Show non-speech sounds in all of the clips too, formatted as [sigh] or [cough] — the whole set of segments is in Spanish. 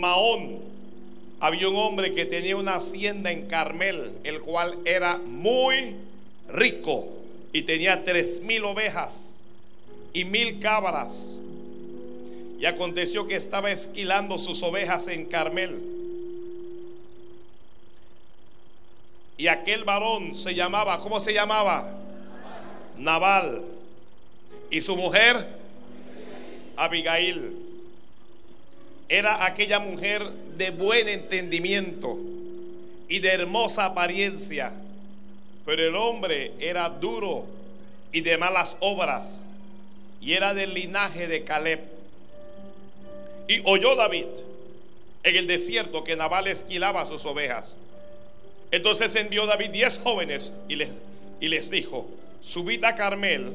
en Maón había un hombre que tenía una hacienda en Carmel, el cual era muy rico y tenía tres mil ovejas y mil cabras. Y aconteció que estaba esquilando sus ovejas en Carmel. Y aquel varón se llamaba, ¿cómo se llamaba? Naval. Y su mujer, Abigail. Era aquella mujer de buen entendimiento y de hermosa apariencia. Pero el hombre era duro y de malas obras. Y era del linaje de Caleb. Y oyó David en el desierto que Nabal esquilaba sus ovejas. Entonces envió David diez jóvenes y les, dijo, subid a Carmel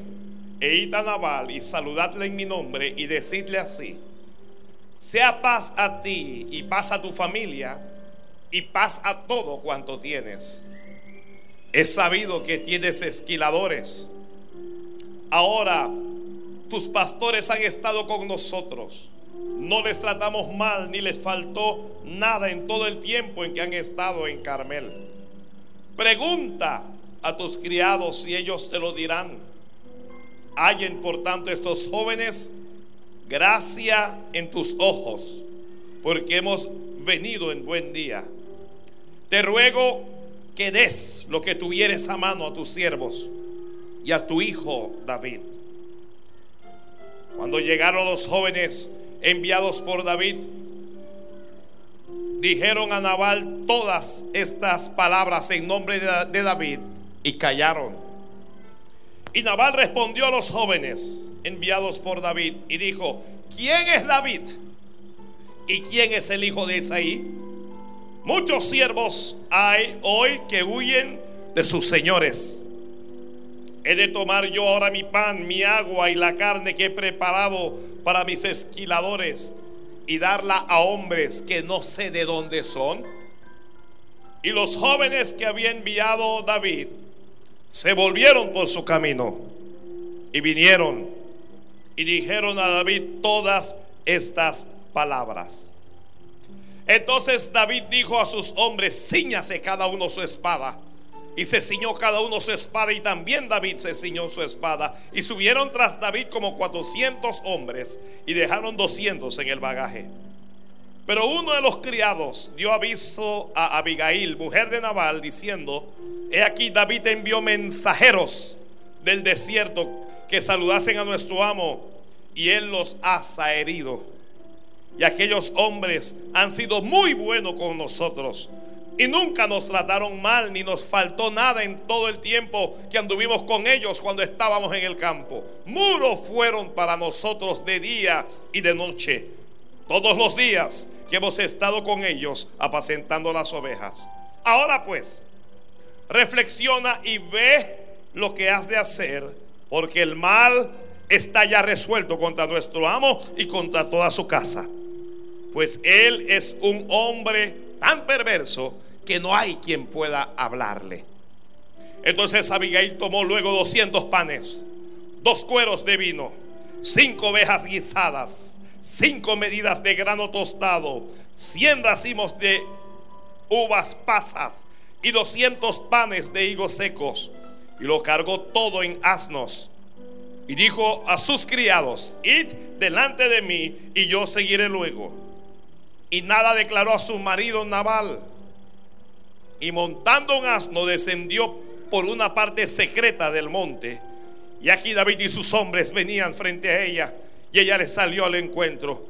e id a Nabal y saludadle en mi nombre y decidle así, sea paz a ti y paz a tu familia y paz a todo cuanto tienes. Es sabido que tienes esquiladores. Ahora tus pastores han estado con nosotros. No les tratamos mal ni les faltó nada en todo el tiempo en que han estado en Carmel. Pregunta a tus criados y ellos te lo dirán. Hallen por tanto estos jóvenes gracia en tus ojos, porque hemos venido en buen día. Te ruego que des lo que tuvieres a mano a tus siervos y a tu hijo David. Cuando llegaron los jóvenes enviados por David, dijeron a Nabal todas estas palabras en nombre de David y callaron. Y Nabal respondió a los jóvenes enviados por David y dijo, ¿quién es David? ¿Y quién es el hijo de Isaí? Muchos siervos hay hoy que huyen de sus señores. He de tomar yo ahora mi pan, mi agua y la carne que he preparado para mis esquiladores y darla a hombres que no sé de dónde son. Y los jóvenes que había enviado David se volvieron por su camino y vinieron y dijeron a David todas estas palabras. Entonces David dijo a sus hombres, ciñase cada uno su espada. Y se ciñó cada uno su espada y también David se ciñó su espada. Y subieron tras David como 400 hombres y dejaron 200 en el bagaje. Pero uno de los criados dio aviso a Abigail, mujer de Nabal, diciendo, he aquí David envió mensajeros del desierto que saludasen a nuestro amo y él los ha herido. Y aquellos hombres han sido muy buenos con nosotros. Y nunca nos trataron mal, ni nos faltó nada en todo el tiempo que anduvimos con ellos cuando estábamos en el campo. Muros fueron para nosotros de día y de noche. Todos los días que hemos estado con ellos apacentando las ovejas. Ahora pues, reflexiona y ve lo que has de hacer, porque el mal está ya resuelto contra nuestro amo y contra toda su casa. Pues él es un hombre tan perverso que no hay quien pueda hablarle. Entonces Abigail tomó luego 200 panes, dos cueros de vino, cinco ovejas guisadas, cinco medidas de grano tostado, cien racimos de uvas pasas y 200 panes de higos secos. Y lo cargó todo en asnos. Y dijo a sus criados, id delante de mí y yo seguiré luego. Y nada declaró a su marido Nabal. Y montando un asno descendió por una parte secreta del monte. Y aquí David y sus hombres venían frente a ella. Y ella les salió al encuentro.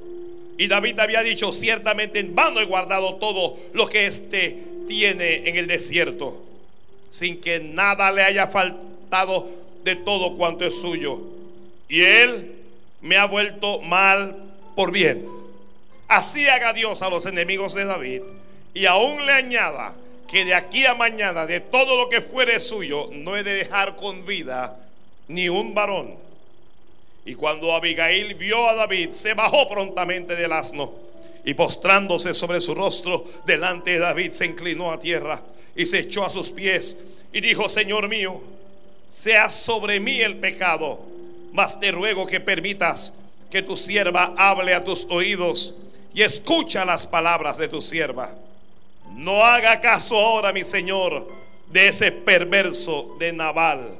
Y David había dicho, ciertamente en vano he guardado todo lo que éste tiene en el desierto, sin que nada le haya faltado de todo cuanto es suyo. Y él me ha vuelto mal por bien. Así haga Dios a los enemigos de David y aún le añada que de aquí a mañana de todo lo que fuere suyo no he de dejar con vida ni un varón. Y cuando Abigail vio a David, se bajó prontamente del asno y postrándose sobre su rostro delante de David, se inclinó a tierra y se echó a sus pies y dijo, Señor mío, sea sobre mí el pecado, mas te ruego que permitas que tu sierva hable a tus oídos y escucha las palabras de tu sierva. No haga caso ahora, mi Señor, de ese perverso de Nabal,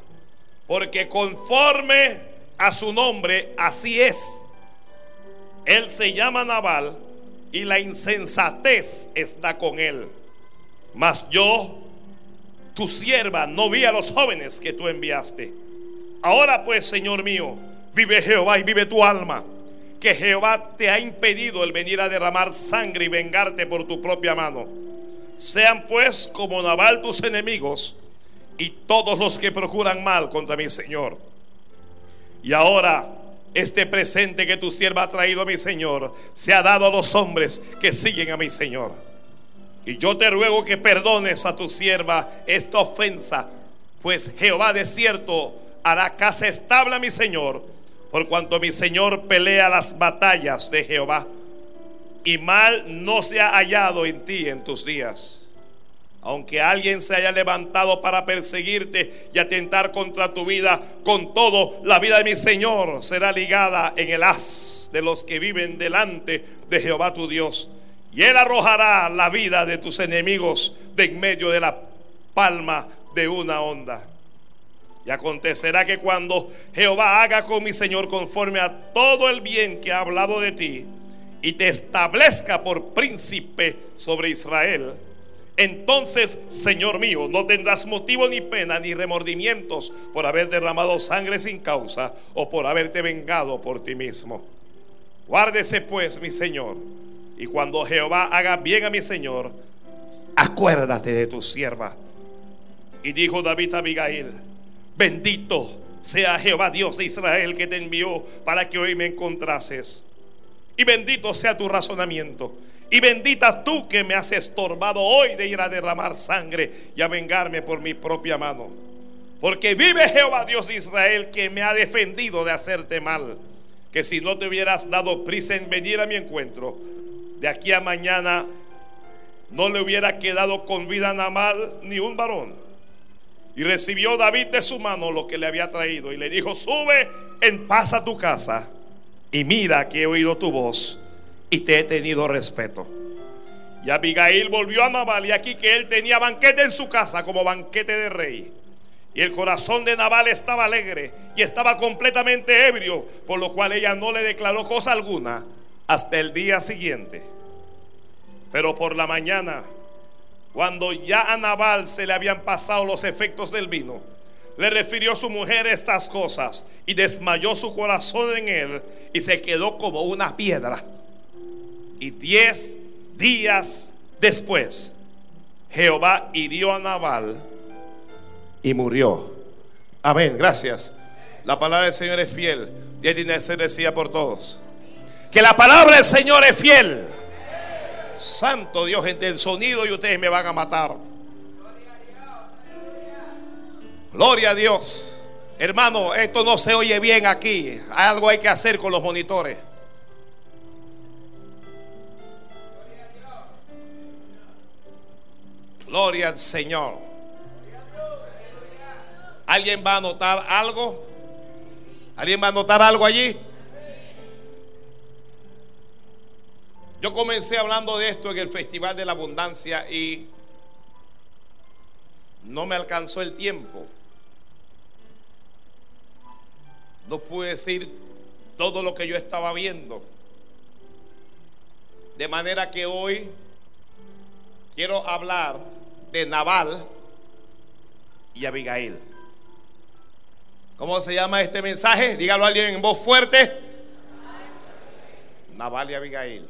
porque conforme a su nombre, así es. Él se llama Nabal y la insensatez está con él. Mas yo, tu sierva, no vi a los jóvenes que tú enviaste. Ahora pues, Señor mío, vive Jehová y vive tu alma que Jehová te ha impedido el venir a derramar sangre y vengarte por tu propia mano. Sean pues como Nabal tus enemigos y todos los que procuran mal contra mi Señor. Y ahora este presente que tu sierva ha traído a mi Señor se ha dado a los hombres que siguen a mi Señor. Y yo te ruego que perdones a tu sierva esta ofensa, pues Jehová de cierto hará casa estable a mi Señor por cuanto mi Señor pelea las batallas de Jehová, y mal no se ha hallado en ti en tus días. Aunque alguien se haya levantado para perseguirte y atentar contra tu vida, con todo, la vida de mi Señor será ligada en el haz de los que viven delante de Jehová tu Dios. Y Él arrojará la vida de tus enemigos de en medio de la palma de una onda. Y acontecerá que cuando Jehová haga con mi Señor conforme a todo el bien que ha hablado de ti y te establezca por príncipe sobre Israel, entonces, Señor mío, no tendrás motivo ni pena ni remordimientos por haber derramado sangre sin causa o por haberte vengado por ti mismo. Guárdese pues, mi Señor, y cuando Jehová haga bien a mi Señor, acuérdate de tu sierva. Y dijo David a Abigail, Bendito sea Jehová Dios de Israel que te envió para que hoy me encontrases. Y bendito sea tu razonamiento. Y bendita tú que me has estorbado hoy de ir a derramar sangre y a vengarme por mi propia mano. Porque vive Jehová Dios de Israel que me ha defendido de hacerte mal. Que si no te hubieras dado prisa en venir a mi encuentro, de aquí a mañana no le hubiera quedado con vida a mal ni un varón y recibió David de su mano lo que le había traído y le dijo, sube en paz a tu casa y mira que he oído tu voz y te he tenido respeto. Y Abigail volvió a Nabal y aquí que él tenía banquete en su casa como banquete de rey. Y el corazón de Nabal estaba alegre y estaba completamente ebrio, por lo cual ella no le declaró cosa alguna hasta el día siguiente. Pero por la mañana cuando ya a Nabal se le habían pasado los efectos del vino, le refirió su mujer estas cosas y desmayó su corazón en él y se quedó como una piedra. Y diez días después, Jehová hirió a Nabal y murió. Amén, gracias. La palabra del Señor es fiel y tiene ser decía por todos. Que la palabra del Señor es fiel. Santo Dios, entre el sonido y ustedes me van a matar. Gloria a Dios. Hermano, esto no se oye bien aquí. Algo hay que hacer con los monitores. Gloria al Señor. ¿Alguien va a notar algo? ¿Alguien va a notar algo allí? Yo comencé hablando de esto en el Festival de la Abundancia y no me alcanzó el tiempo. No pude decir todo lo que yo estaba viendo. De manera que hoy quiero hablar de Naval y Abigail. ¿Cómo se llama este mensaje? Dígalo a alguien en voz fuerte. Naval y Abigail.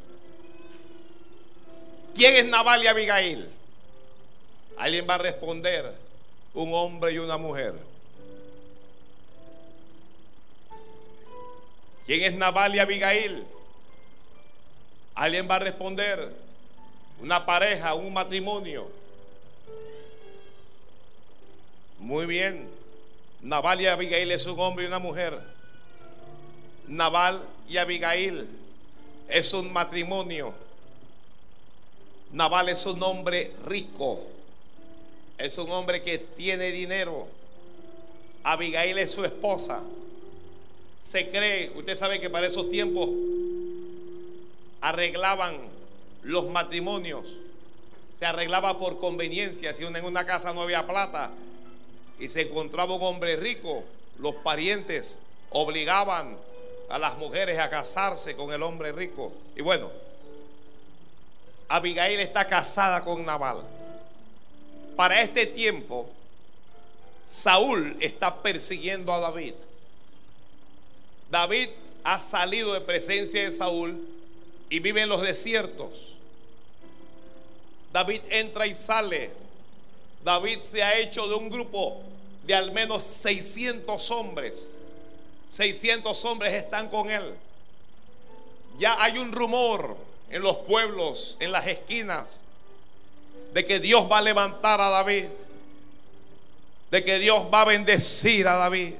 ¿Quién es Nabal y Abigail? Alguien va a responder, un hombre y una mujer. ¿Quién es Nabal y Abigail? Alguien va a responder, una pareja, un matrimonio. Muy bien. Nabal y Abigail es un hombre y una mujer. Nabal y Abigail es un matrimonio. Naval es un hombre rico. Es un hombre que tiene dinero. Abigail es su esposa. Se cree, usted sabe que para esos tiempos, arreglaban los matrimonios. Se arreglaba por conveniencia. Si en una casa no había plata y se encontraba un hombre rico, los parientes obligaban a las mujeres a casarse con el hombre rico. Y bueno, Abigail está casada con Nabal. Para este tiempo, Saúl está persiguiendo a David. David ha salido de presencia de Saúl y vive en los desiertos. David entra y sale. David se ha hecho de un grupo de al menos 600 hombres. 600 hombres están con él. Ya hay un rumor en los pueblos, en las esquinas, de que Dios va a levantar a David. De que Dios va a bendecir a David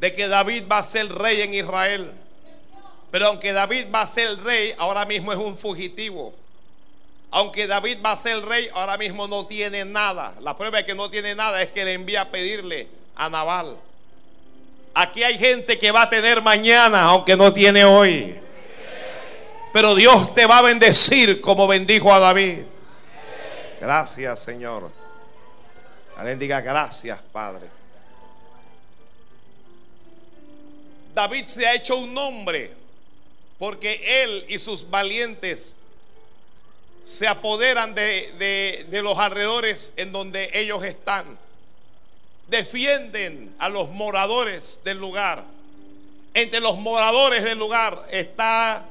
de que David va a ser rey en Israel. Pero aunque David va a ser rey, ahora mismo es un fugitivo. Aunque David va a ser rey, ahora mismo no tiene nada. La prueba de que no tiene nada es que le envía a pedirle a Nabal. Aquí hay gente que va a tener mañana, aunque no tiene hoy. Pero Dios te va a bendecir como bendijo a David. Gracias, Señor. Alguien diga gracias, Padre. David se ha hecho un nombre porque él y sus valientes se apoderan de, los alrededores en donde ellos están. Defienden a los moradores del lugar. Entre los moradores del lugar está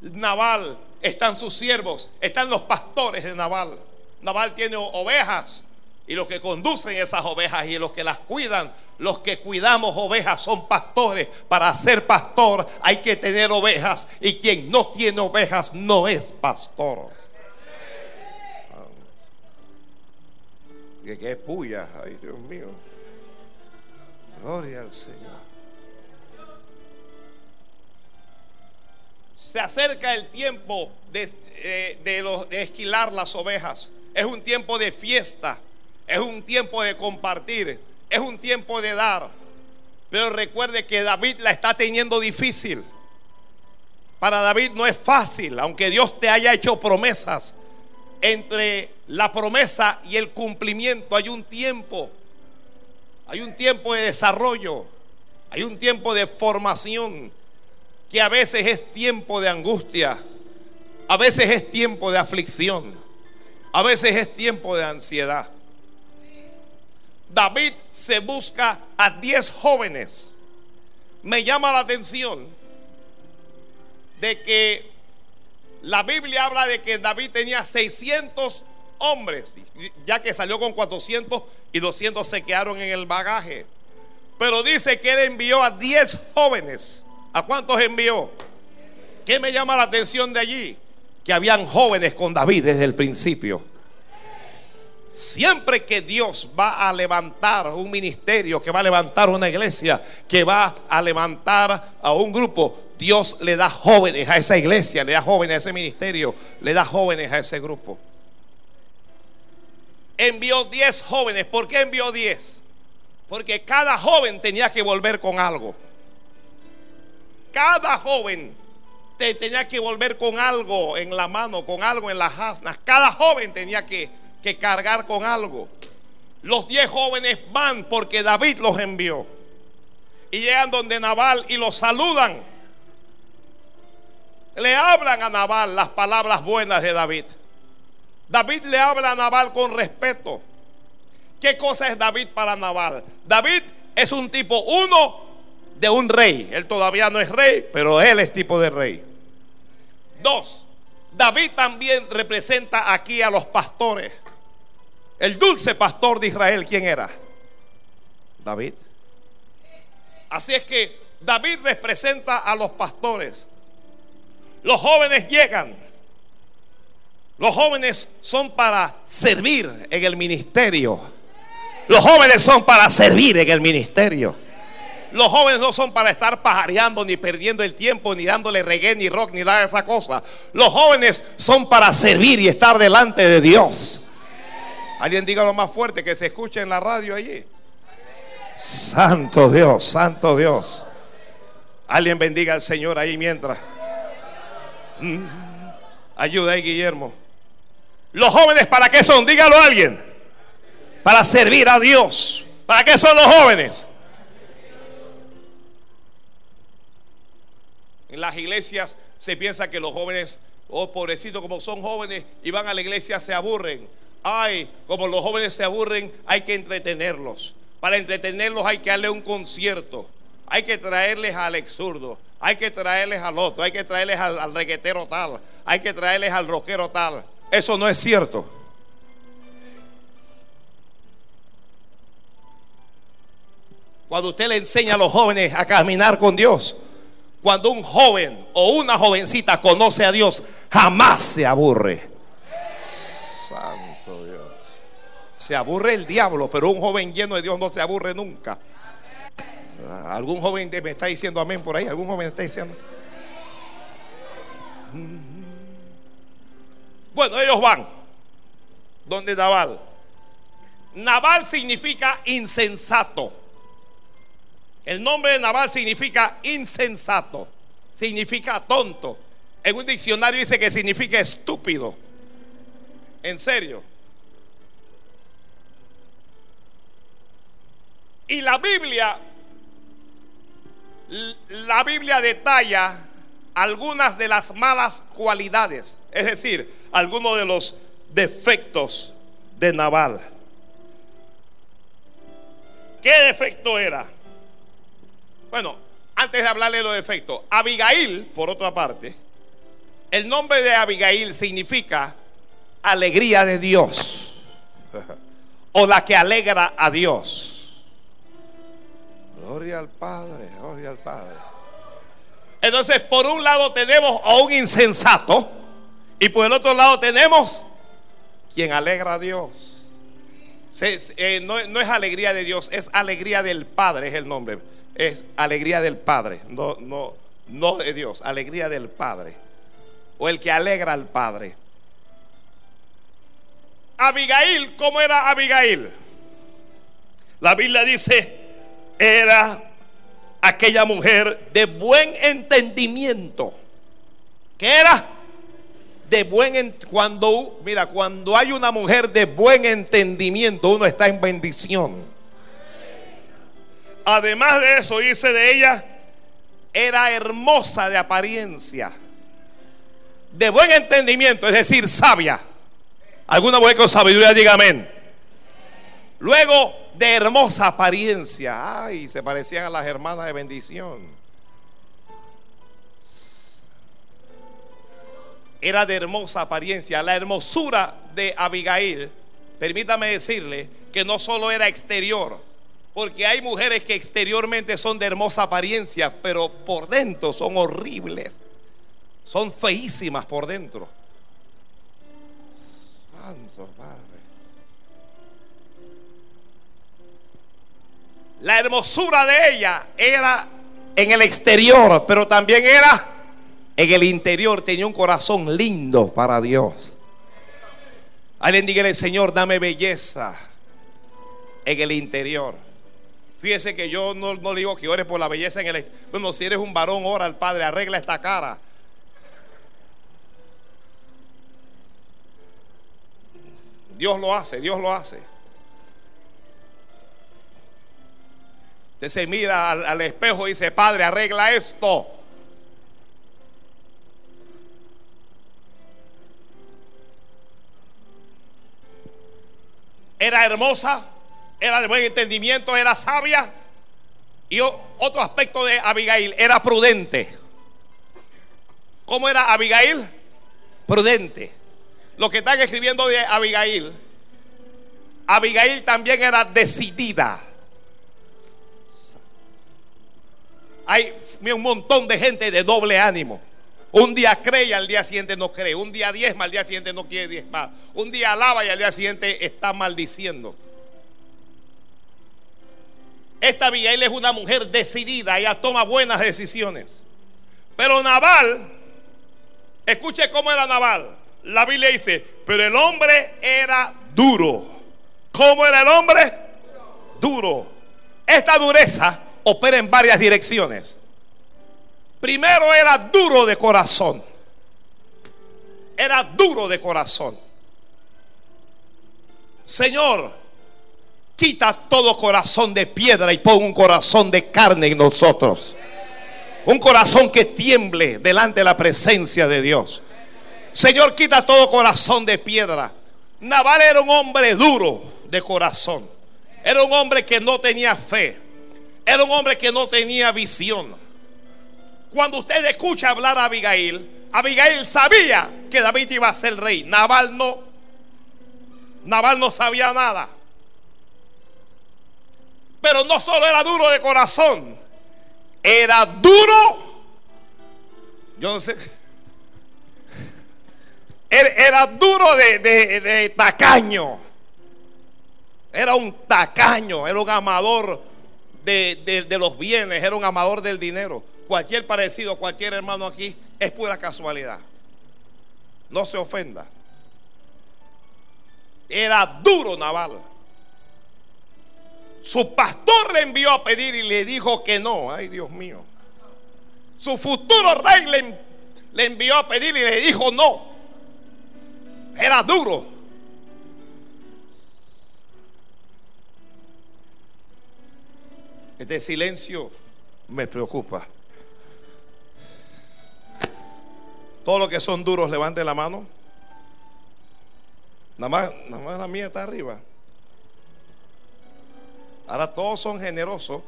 Naval, están sus siervos, están los pastores de Naval. Naval tiene ovejas y los que conducen esas ovejas y los que las cuidan los que cuidamos ovejas son pastores. Para ser pastor hay que tener ovejas. Y quien no tiene ovejas no es pastor. Que qué puya. Ay, Dios mío. Gloria al Señor. Se acerca el tiempo de, eh, de esquilar las ovejas. Es un tiempo de fiesta. Es un tiempo de compartir es un tiempo de dar. Pero recuerde que David la está teniendo difícil. Para David no es fácil, aunque Dios te haya hecho promesas. Entre la promesa y el cumplimiento hay un tiempo. Hay un tiempo de desarrollo. Hay un tiempo de formación. Que a veces es tiempo de angustia. A veces es tiempo de aflicción. A veces es tiempo de ansiedad. David se busca a 10 jóvenes. Me llama la atención de que la Biblia habla de que David tenía 600 hombres, ya que salió con 400 y 200 se quedaron en el bagaje. Pero dice que él envió a 10 jóvenes. ¿A cuántos envió? ¿Qué me llama la atención de allí? Que habían jóvenes con David desde el principio. Siempre que Dios va a levantar un ministerio, que va a levantar una iglesia, que va a levantar a un grupo, Dios le da jóvenes a esa iglesia, le da jóvenes a ese ministerio, le da jóvenes a ese grupo. Envió 10 jóvenes. ¿Por qué envió 10? Porque cada joven tenía que volver con algo. Cada joven tenía que volver con algo en la mano, con algo en las asnas. Cada joven tenía que que cargar con algo. Los diez jóvenes van porque David los envió. Y llegan donde Nabal y los saludan. Le hablan a Nabal las palabras buenas de David. David le habla a Nabal con respeto. ¿Qué cosa es David para Nabal? David es un tipo uno de un rey. Él todavía no es rey, pero él es tipo de rey. Dos, David también representa aquí a los pastores. El dulce pastor de Israel, ¿quién era? David. Así es que David representa a los pastores. Los jóvenes llegan. Los jóvenes son para servir en el ministerio. Los jóvenes son para servir en el ministerio. Los jóvenes no son para estar pajareando, ni perdiendo el tiempo, ni dándole reggae, ni rock, ni nada de esa cosa. Los jóvenes son para servir y estar delante de Dios. Alguien diga lo más fuerte que se escuche en la radio allí. Santo Dios, Santo Dios. Alguien bendiga al Señor ahí mientras. Mm. Ayuda ahí, Guillermo. Los jóvenes, ¿para qué son? Dígalo a alguien. Para servir a Dios. ¿Para qué son los jóvenes? En las iglesias se piensa que los jóvenes, oh pobrecitos, como son jóvenes y van a la iglesia, se aburren. Ay, como los jóvenes se aburren, hay que entretenerlos. Para entretenerlos hay que darle un concierto. Hay que traerles al exurdo. Hay que traerles al otro. Hay que traerles al, al reguetero tal. Hay que traerles al rockero tal. Eso no es cierto. Cuando usted le enseña a los jóvenes a caminar con Dios, cuando un joven o una jovencita conoce a Dios, jamás se aburre. Santo Dios. Se aburre el diablo, pero un joven lleno de Dios no se aburre nunca. ¿Algún joven me está diciendo amén por ahí? ¿Algún joven está diciendo? Bueno, ellos van. Donde Naval. Naval significa insensato. El nombre de Naval significa insensato. Significa tonto. En un diccionario dice que significa estúpido. En serio. Y la Biblia, la Biblia detalla algunas de las malas cualidades, es decir, algunos de los defectos de Naval. ¿Qué defecto era? Bueno, antes de hablarle de los defectos, Abigail, por otra parte, el nombre de Abigail significa alegría de Dios [laughs] o la que alegra a Dios. Gloria al Padre, gloria al Padre. Entonces, por un lado tenemos a un insensato y por el otro lado tenemos quien alegra a Dios. Eh, no, es alegría de Dios, es alegría del Padre, es el nombre. Es alegría del Padre, no, no, no de Dios, alegría del Padre. O el que alegra al Padre. Abigail, ¿cómo era Abigail? La Biblia dice, era aquella mujer de buen entendimiento. ¿Qué era? De buen cuando mira, cuando hay una mujer de buen entendimiento, uno está en bendición. Además de eso, dice de ella, era hermosa de apariencia. De buen entendimiento, es decir, sabia. Alguna mujer con sabiduría diga amén. Luego de hermosa apariencia. Ay, se parecían a las hermanas de bendición. Era de hermosa apariencia. La hermosura de Abigail, permítame decirle que no solo era exterior, porque hay mujeres que exteriormente son de hermosa apariencia, pero por dentro son horribles. Son feísimas por dentro. Santo Padre. La hermosura de ella era en el exterior, pero también era en el interior. Tenía un corazón lindo para Dios. Alguien dígale, Señor, dame belleza en el interior. Fíjese que yo no, digo que ore por la belleza en el exterior. Bueno, si eres un varón, ora al Padre, arregla esta cara. Dios lo hace, Dios lo hace. Se mira al, espejo y dice, Padre, arregla esto. Era hermosa, era de buen entendimiento, era sabia. Y otro aspecto de Abigail, era prudente. ¿Cómo era Abigail? Prudente. Lo que están escribiendo de Abigail, Abigail también era decidida. Hay un montón de gente de doble ánimo. Un día cree y al día siguiente no cree. Un día diezma, al día siguiente no quiere diezmar. Un día alaba y al día siguiente está maldiciendo. Esta Abigail es una mujer decidida, ella toma buenas decisiones. Pero Naval, escuche cómo era Naval. La Biblia dice, pero el hombre era duro. ¿Cómo era el hombre? Duro. Esta dureza opera en varias direcciones. Primero era duro de corazón. era duro de corazón. Señor, quita todo corazón de piedra y pon un corazón de carne en nosotros. Un corazón que tiemble delante de la presencia de Dios. Señor, quita todo corazón de piedra. Naval era un hombre duro de corazón. Era un hombre que no tenía fe. Era un hombre que no tenía visión. Cuando usted escucha hablar a Abigail, Abigail sabía que David iba a ser rey. Naval no. Naval no sabía nada. Pero no solo era duro de corazón, era duro. Yo no sé. Era duro de, tacaño. Era un tacaño, era un amador de, de, los bienes, era un amador del dinero. Cualquier parecido, cualquier hermano aquí es pura casualidad. No se ofenda. Era duro Naval. Su pastor le envió a pedir y le dijo que no. Ay, Dios mío. Su futuro rey le, le envió a pedir y le dijo no. Era duro. Este silencio me preocupa. Todos los que son duros, levanten la mano. Nada más, nada más la mía está arriba. Ahora todos son generosos,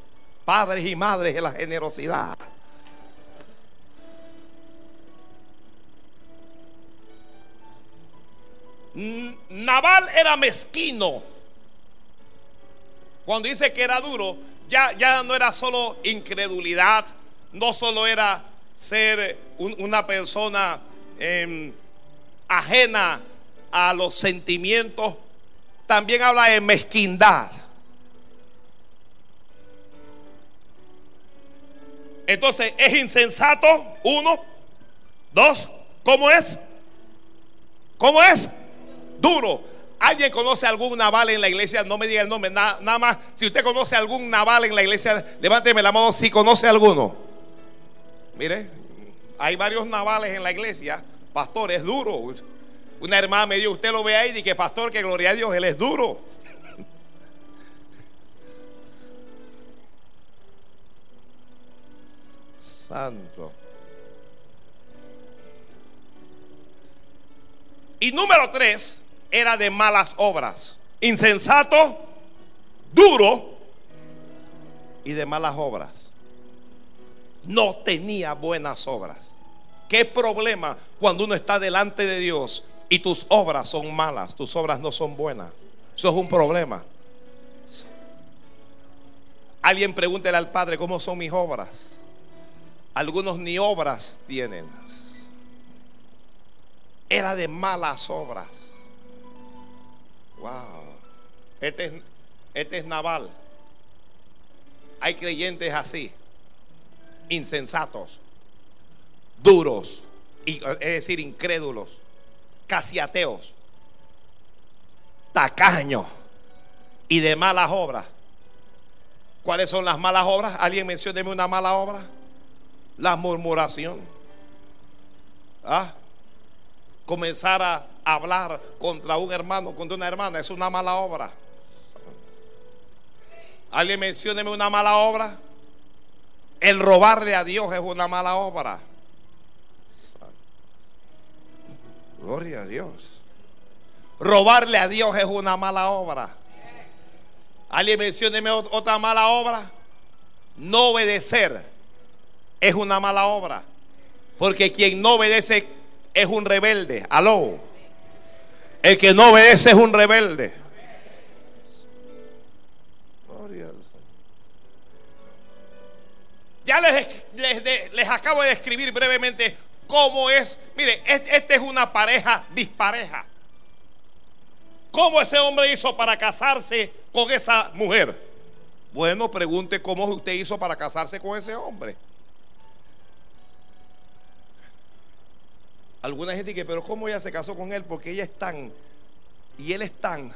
padres y madres de la generosidad. Naval era mezquino. Cuando dice que era duro, ya, ya no era solo incredulidad, no solo era ser una persona em, ajena a los sentimientos, también habla de mezquindad. Entonces, ¿es insensato? Uno. Dos. ¿Cómo es? ¿Cómo es? Duro. ¿Alguien conoce algún naval en la iglesia? No me diga el nombre, nada, nada más. Si usted conoce algún naval en la iglesia, levánteme la mano si conoce alguno. Mire, hay varios navales en la iglesia. Pastor, es duro. Una hermana me dijo, usted lo ve ahí y que pastor, que gloria a Dios, él es duro. [laughs] Santo. Y número tres, era de malas obras. Insensato, duro y de malas obras no tenía buenas obras. ¿Qué problema cuando uno está delante de Dios y tus obras son malas, tus obras no son buenas? Eso es un problema. Alguien pregúntele al Padre cómo son mis obras. Algunos ni obras tienen. Era de malas obras. Este es, este es naval. Hay creyentes así insensatos, duros, es decir, incrédulos, casi ateos, tacaños y de malas obras. ¿Cuáles son las malas obras? ¿Alguien mencióneme una mala obra? La murmuración. ¿Ah? Comenzar a hablar contra un hermano, contra una hermana, es una mala obra. ¿Alguien mencióneme una mala obra? El robarle a Dios es una mala obra. Gloria a Dios. Robarle a Dios es una mala obra. ¿Alguien mencióneme otra mala obra? No obedecer es una mala obra. Porque quien no obedece es un rebelde. Aló. El que no obedece es un rebelde. Ya les, les, acabo de describir brevemente cómo es. Mire, esta es una pareja dispareja. ¿Cómo ese hombre hizo para casarse con esa mujer? Bueno, pregunte cómo usted hizo para casarse con ese hombre. Alguna gente dice, pero ¿cómo ella se casó con él? Porque ella es tan y él es tan.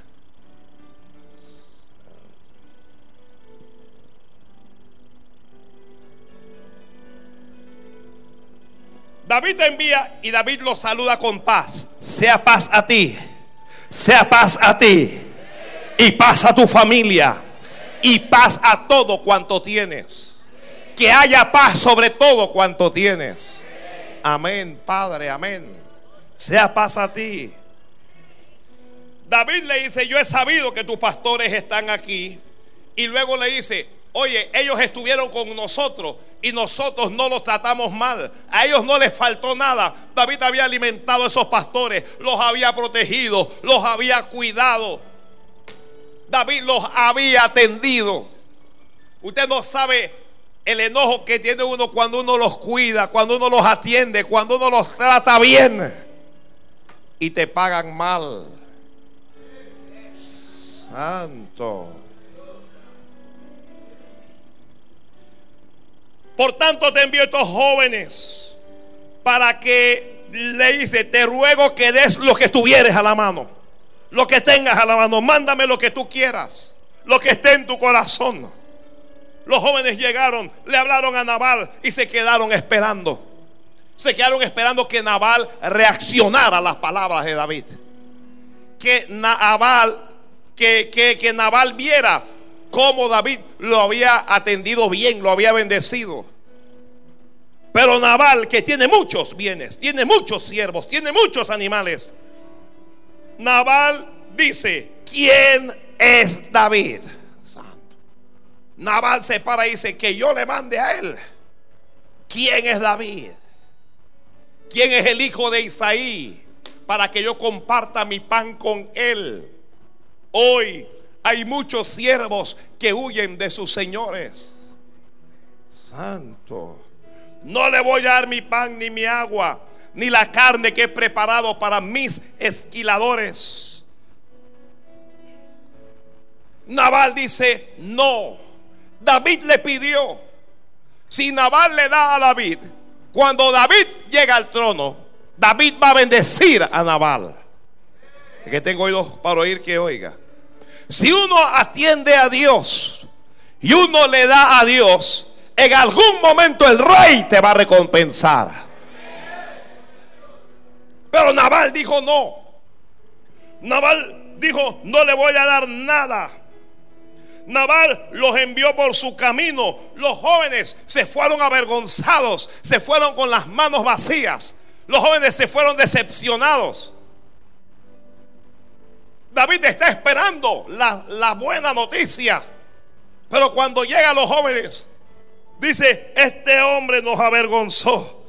David envía y David lo saluda con paz. Sea paz a ti. Sea paz a ti. Y paz a tu familia. Y paz a todo cuanto tienes. Que haya paz sobre todo cuanto tienes. Amén, Padre, amén. Sea paz a ti. David le dice, yo he sabido que tus pastores están aquí. Y luego le dice, oye, ellos estuvieron con nosotros y nosotros no los tratamos mal. A ellos no les faltó nada. David había alimentado a esos pastores, los había protegido, los había cuidado. David los había atendido. Usted no sabe el enojo que tiene uno cuando uno los cuida, cuando uno los atiende, cuando uno los trata bien y te pagan mal. Santo. Por tanto te envío estos jóvenes para que le dice, te ruego que des lo que tuvieres a la mano, lo que tengas a la mano, mándame lo que tú quieras, lo que esté en tu corazón. Los jóvenes llegaron, le hablaron a Naval y se quedaron esperando. Se quedaron esperando que Naval reaccionara a las palabras de David. Que Naval que, que, Nabal viera cómo David lo había atendido bien, lo había bendecido. Pero Nabal, que tiene muchos bienes, tiene muchos siervos, tiene muchos animales. Nabal dice, ¿quién es David? Nabal se para y dice, que yo le mande a él. ¿Quién es David? ¿Quién es el hijo de Isaí? Para que yo comparta mi pan con él. Hoy hay muchos siervos que huyen de sus señores. Santo. No le voy a dar mi pan ni mi agua, ni la carne que he preparado para mis esquiladores. Naval dice, no. David le pidió. Si Naval le da a David, cuando David llega al trono, David va a bendecir a Naval que tengo oídos para oír que oiga. Si uno atiende a Dios y uno le da a Dios, en algún momento el rey te va a recompensar. Pero Naval dijo no. Naval dijo, no le voy a dar nada. Naval los envió por su camino. Los jóvenes se fueron avergonzados, se fueron con las manos vacías. Los jóvenes se fueron decepcionados. David está esperando la, buena noticia. Pero cuando llegan los jóvenes, dice, este hombre nos avergonzó.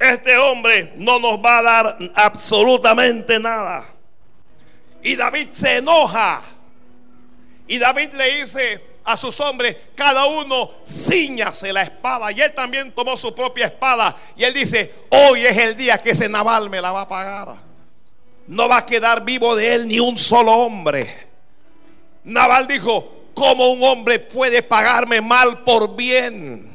Este hombre no nos va a dar absolutamente nada. Y David se enoja. Y David le dice a sus hombres, cada uno ciñase la espada. Y él también tomó su propia espada. Y él dice, hoy es el día que ese naval me la va a pagar no va a quedar vivo de él ni un solo hombre. Naval dijo, ¿cómo un hombre puede pagarme mal por bien?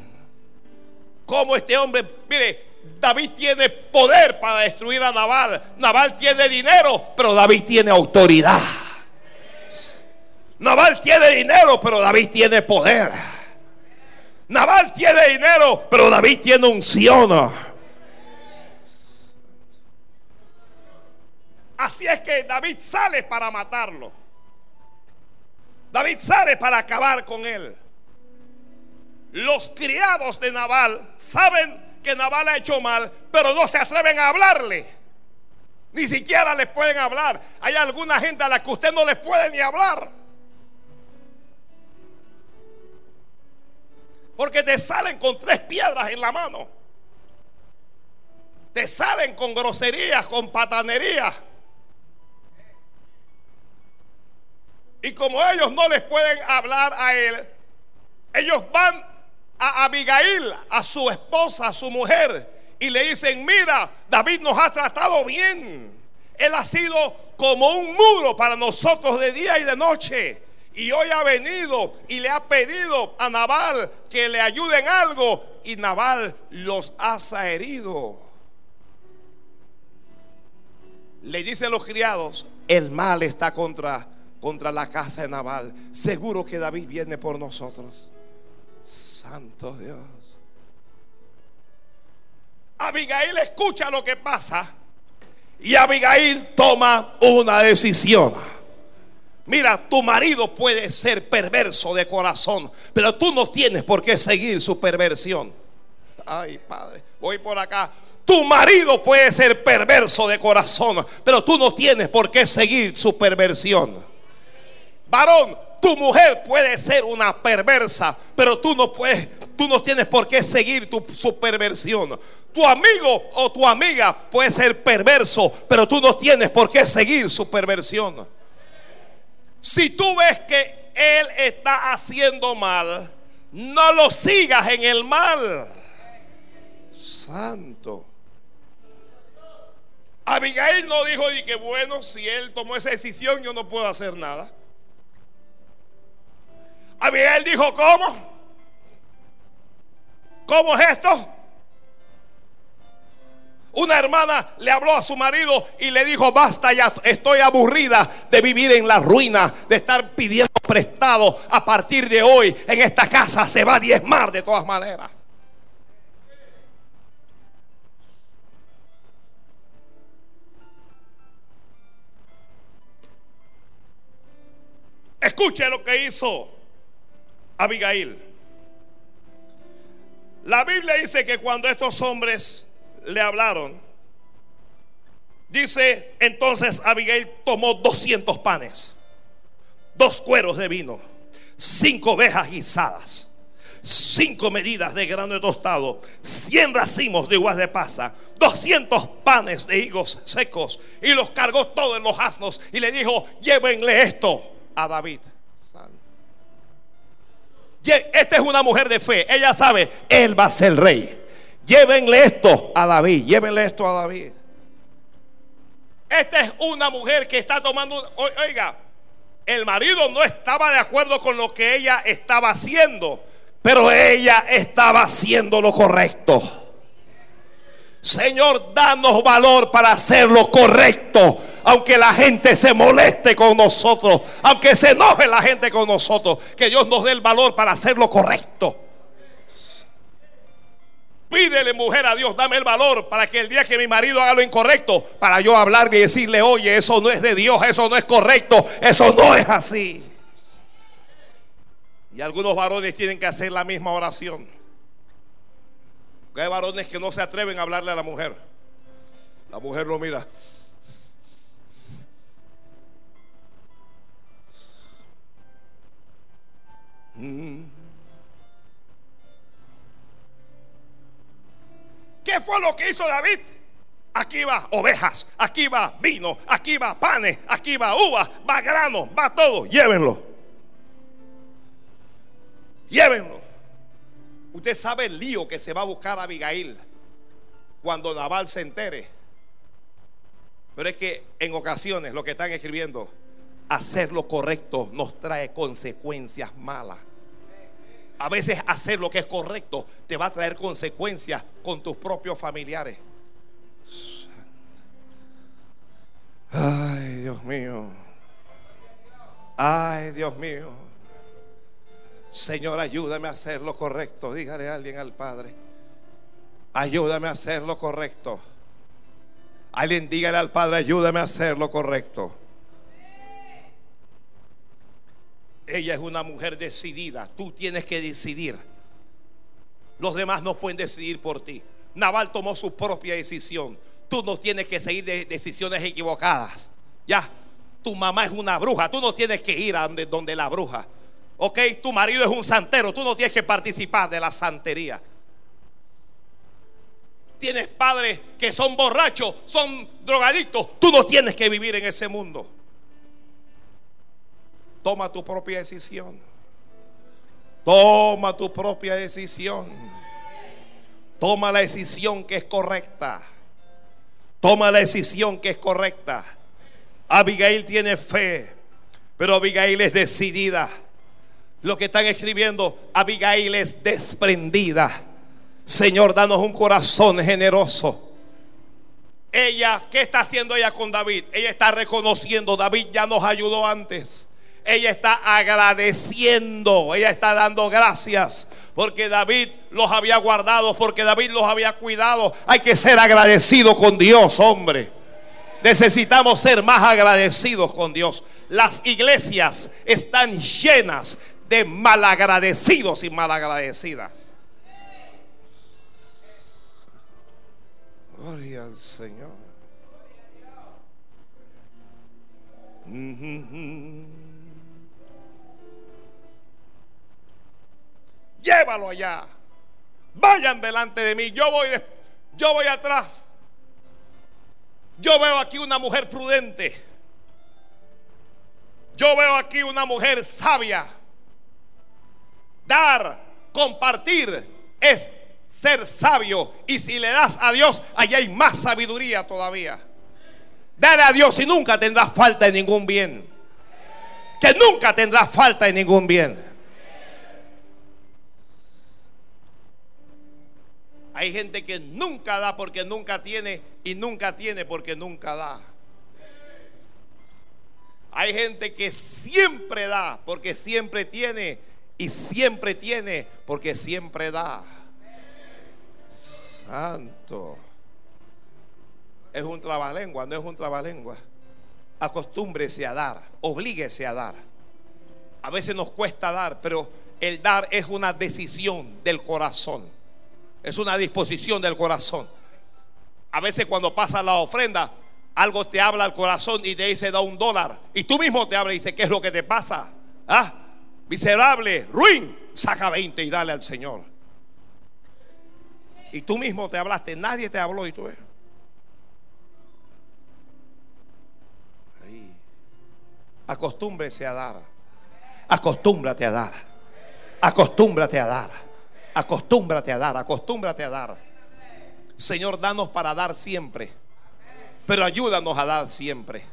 ¿Cómo este hombre, mire, David tiene poder para destruir a Naval. Naval tiene dinero, pero David tiene autoridad. Naval tiene dinero, pero David tiene poder. Naval tiene dinero, pero David tiene unción. Así es que David sale para matarlo. David sale para acabar con él. Los criados de Nabal saben que Nabal ha hecho mal, pero no se atreven a hablarle. Ni siquiera les pueden hablar. Hay alguna gente a la que usted no les puede ni hablar. Porque te salen con tres piedras en la mano. Te salen con groserías, con patanerías. Y como ellos no les pueden hablar a él, ellos van a Abigail, a su esposa, a su mujer, y le dicen, mira, David nos ha tratado bien. Él ha sido como un muro para nosotros de día y de noche. Y hoy ha venido y le ha pedido a Naval que le ayude en algo. Y Naval los ha herido. Le dicen los criados, el mal está contra contra la casa de Naval. Seguro que David viene por nosotros. Santo Dios. Abigail escucha lo que pasa y Abigail toma una decisión. Mira, tu marido puede ser perverso de corazón, pero tú no tienes por qué seguir su perversión. Ay, padre, voy por acá. Tu marido puede ser perverso de corazón, pero tú no tienes por qué seguir su perversión. Varón, tu mujer puede ser una perversa, pero tú no puedes, tú no tienes por qué seguir tu, su perversión. Tu amigo o tu amiga puede ser perverso, pero tú no tienes por qué seguir su perversión. Si tú ves que él está haciendo mal, no lo sigas en el mal. Santo. Abigail no dijo que bueno, si él tomó esa decisión, yo no puedo hacer nada. Abigail dijo, ¿cómo? ¿Cómo es esto? Una hermana le habló a su marido y le dijo, basta ya, estoy aburrida de vivir en la ruina, de estar pidiendo prestado. A partir de hoy en esta casa se va a diezmar de todas maneras. Escuche lo que hizo Abigail. La Biblia dice que cuando estos hombres le hablaron, dice entonces Abigail tomó 200 panes, dos cueros de vino, cinco ovejas guisadas, cinco medidas de grano de tostado, 100 racimos de uvas de pasa, 200 panes de higos secos y los cargó todos en los asnos y le dijo, llévenle esto a David. Esta es una mujer de fe. Ella sabe, él va a ser rey. Llévenle esto a David. Llévenle esto a David. Esta es una mujer que está tomando. Oiga, el marido no estaba de acuerdo con lo que ella estaba haciendo. Pero ella estaba haciendo lo correcto. Señor, danos valor para hacer lo correcto aunque la gente se moleste con nosotros, aunque se enoje la gente con nosotros, que Dios nos dé el valor para hacer lo correcto. Pídele mujer a Dios, dame el valor para que el día que mi marido haga lo incorrecto, para yo hablarle y decirle, oye, eso no es de Dios, eso no es correcto, eso no es así. Y algunos varones tienen que hacer la misma oración. hay varones que no se atreven a hablarle a la mujer. La mujer lo mira. ¿Qué fue lo que hizo David? Aquí va ovejas, aquí va vino, aquí va panes, aquí va uvas, va grano, va todo. Llévenlo. Llévenlo. Usted sabe el lío que se va a buscar a Abigail cuando Naval se entere. Pero es que en ocasiones lo que están escribiendo, hacer lo correcto nos trae consecuencias malas. A veces hacer lo que es correcto te va a traer consecuencias con tus propios familiares. Ay, Dios mío. Ay, Dios mío. Señor, ayúdame a hacer lo correcto. Dígale a alguien al Padre. Ayúdame a hacer lo correcto. Alguien dígale al Padre, ayúdame a hacer lo correcto. Ella es una mujer decidida. Tú tienes que decidir. Los demás no pueden decidir por ti. Naval tomó su propia decisión. Tú no tienes que seguir de decisiones equivocadas. Ya, tu mamá es una bruja. Tú no tienes que ir a donde, donde la bruja. Ok, tu marido es un santero. Tú no tienes que participar de la santería. Tienes padres que son borrachos, son drogadictos. Tú no tienes que vivir en ese mundo. Toma tu propia decisión. Toma tu propia decisión. Toma la decisión que es correcta. Toma la decisión que es correcta. Abigail tiene fe, pero Abigail es decidida. Lo que están escribiendo, Abigail es desprendida. Señor, danos un corazón generoso. Ella, ¿qué está haciendo ella con David? Ella está reconociendo, David ya nos ayudó antes ella está agradeciendo, ella está dando gracias porque David los había guardado, porque David los había cuidado. Hay que ser agradecido con Dios, hombre. Necesitamos ser más agradecidos con Dios. Las iglesias están llenas de malagradecidos y malagradecidas. Gloria al Señor. Llévalo allá. Vayan delante de mí. Yo voy, yo voy atrás. Yo veo aquí una mujer prudente. Yo veo aquí una mujer sabia. Dar, compartir es ser sabio. Y si le das a Dios, allá hay más sabiduría todavía. Dale a Dios y nunca tendrás falta de ningún bien. Que nunca tendrás falta de ningún bien. Hay gente que nunca da porque nunca tiene y nunca tiene porque nunca da. Hay gente que siempre da porque siempre tiene y siempre tiene porque siempre da. Santo. Es un trabalengua, no es un trabalengua. Acostúmbrese a dar, oblíguese a dar. A veces nos cuesta dar, pero el dar es una decisión del corazón. Es una disposición del corazón. A veces cuando pasa la ofrenda, algo te habla al corazón y te dice da un dólar. Y tú mismo te habla y dice, ¿qué es lo que te pasa? ¿Ah? Miserable, ruin, saca 20 y dale al Señor. Y tú mismo te hablaste, nadie te habló y tú ves. Acostúmbrese a dar. Acostúmbrate a dar. Acostúmbrate a dar. Acostúmbrate a dar. Acostúmbrate a dar. Señor, danos para dar siempre. Pero ayúdanos a dar siempre.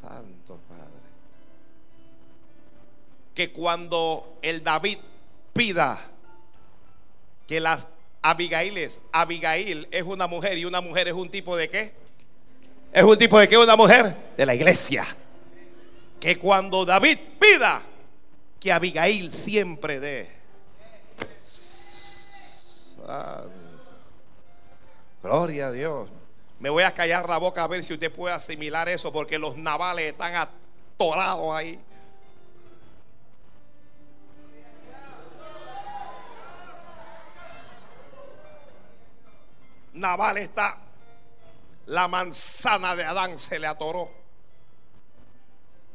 Santo Padre. Que cuando el David pida que las Abigailes, Abigail es una mujer y una mujer es un tipo de qué? Es un tipo de qué? Una mujer de la iglesia. Que cuando David pida que Abigail siempre dé. Gloria a Dios. Me voy a callar la boca a ver si usted puede asimilar eso, porque los navales están atorados ahí. Naval está, la manzana de Adán se le atoró.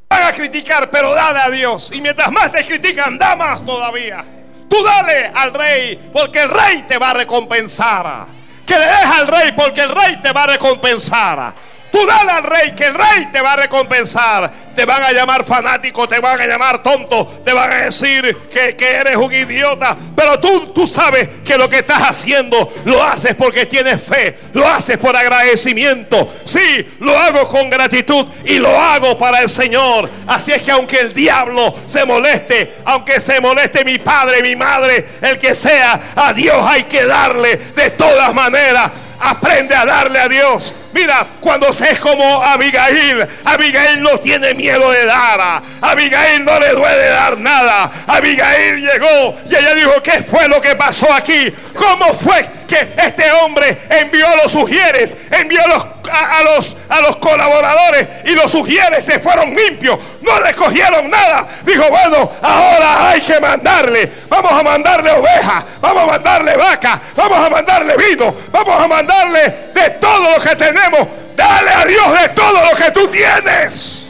Van a criticar, pero dale a Dios. Y mientras más te critican, da más todavía. Tú dale al rey, porque el rey te va a recompensar. Que le des al rey, porque el rey te va a recompensar. Tú al rey que el rey te va a recompensar. Te van a llamar fanático, te van a llamar tonto, te van a decir que, eres un idiota. Pero tú, tú sabes que lo que estás haciendo lo haces porque tienes fe, lo haces por agradecimiento. Sí, lo hago con gratitud y lo hago para el Señor. Así es que aunque el diablo se moleste, aunque se moleste mi padre, mi madre, el que sea, a Dios hay que darle de todas maneras. Aprende a darle a Dios. Mira, cuando se es como Abigail, Abigail no tiene miedo de dar. Abigail no le duele dar nada. Abigail llegó y ella dijo, ¿qué fue lo que pasó aquí? ¿Cómo fue que este hombre envió a los sugieres, envió a los, a, los, a los colaboradores y los sugieres se fueron limpios? No recogieron nada. Dijo, bueno, ahora hay que mandarle. Vamos a mandarle ovejas, vamos a mandarle vaca, vamos a mandarle vino, vamos a mandarle de todo lo que tenemos Dale a Dios de todo lo que tú tienes.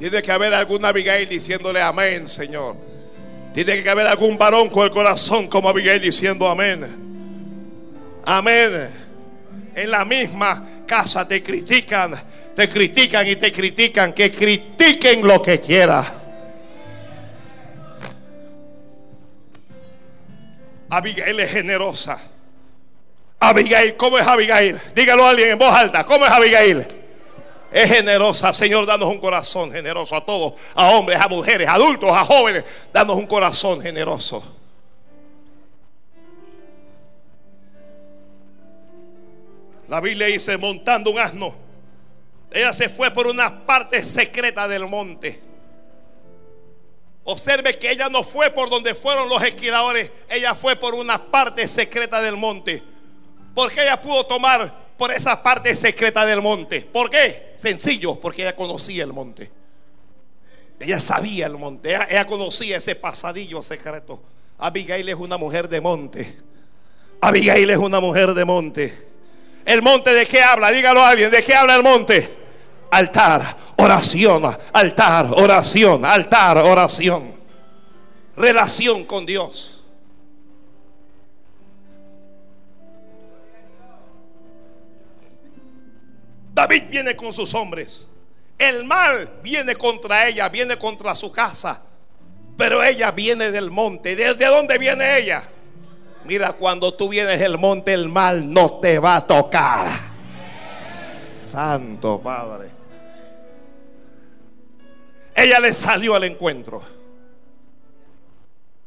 Tiene que haber alguna Abigail diciéndole amén, Señor. Tiene que haber algún varón con el corazón como Abigail diciendo amén. Amén en la misma casa te critican, te critican y te critican, que critiquen lo que quieran. Abigail es generosa. Abigail, ¿cómo es Abigail? Dígalo a alguien en voz alta, ¿cómo es Abigail? Es generosa. Señor, danos un corazón generoso a todos, a hombres, a mujeres, a adultos, a jóvenes. Danos un corazón generoso. La Biblia dice, montando un asno, ella se fue por una parte secreta del monte. Observe que ella no fue por donde fueron los esquiladores, ella fue por una parte secreta del monte. Porque ella pudo tomar por esa parte secreta del monte. ¿Por qué? Sencillo, porque ella conocía el monte. Ella sabía el monte, ella, conocía ese pasadillo secreto. Abigail es una mujer de monte. Abigail es una mujer de monte. ¿El monte de qué habla? Dígalo a alguien. ¿De qué habla el monte? Altar, oración, altar, oración, altar, oración. Relación con Dios. David viene con sus hombres. El mal viene contra ella, viene contra su casa. Pero ella viene del monte. ¿Desde dónde viene ella? Mira, cuando tú vienes del monte, el mal no te va a tocar. Santo Padre. Ella le salió al encuentro.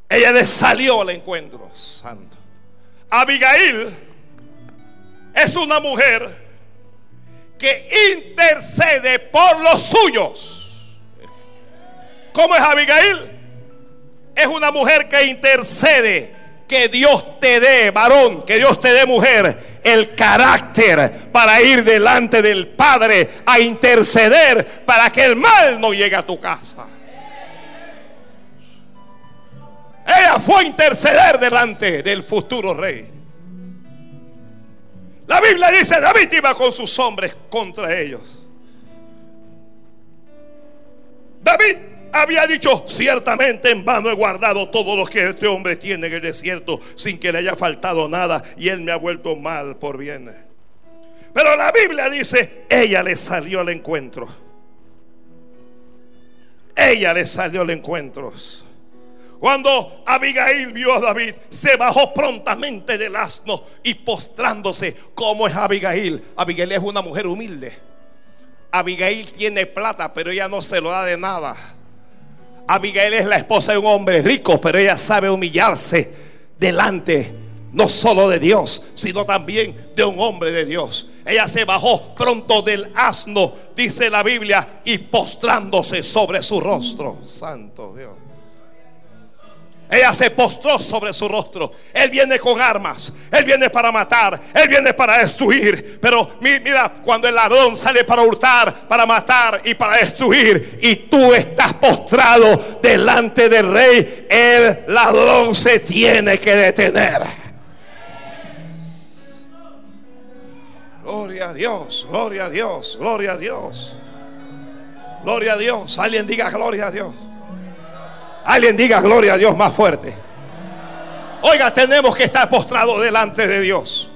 Ella le salió al encuentro. Santo. Abigail es una mujer que intercede por los suyos. ¿Cómo es Abigail? Es una mujer que intercede que Dios te dé, varón, que Dios te dé, mujer, el carácter para ir delante del Padre a interceder para que el mal no llegue a tu casa. Ella fue a interceder delante del futuro rey. La Biblia dice, David iba con sus hombres contra ellos. David había dicho, ciertamente en vano he guardado todo lo que este hombre tiene en el desierto sin que le haya faltado nada y él me ha vuelto mal por bien. Pero la Biblia dice, ella le salió al encuentro. Ella le salió al encuentro. Cuando Abigail vio a David, se bajó prontamente del asno y postrándose. ¿Cómo es Abigail? Abigail es una mujer humilde. Abigail tiene plata, pero ella no se lo da de nada. Abigail es la esposa de un hombre rico, pero ella sabe humillarse delante no solo de Dios, sino también de un hombre de Dios. Ella se bajó pronto del asno, dice la Biblia, y postrándose sobre su rostro. Santo Dios. Ella se postró sobre su rostro. Él viene con armas. Él viene para matar. Él viene para destruir. Pero mira, cuando el ladrón sale para hurtar, para matar y para destruir, y tú estás postrado delante del rey, el ladrón se tiene que detener. Gloria a Dios, gloria a Dios, gloria a Dios. Gloria a Dios. Alguien diga gloria a Dios. Alguien diga gloria a Dios más fuerte. Oiga, tenemos que estar postrados delante de Dios.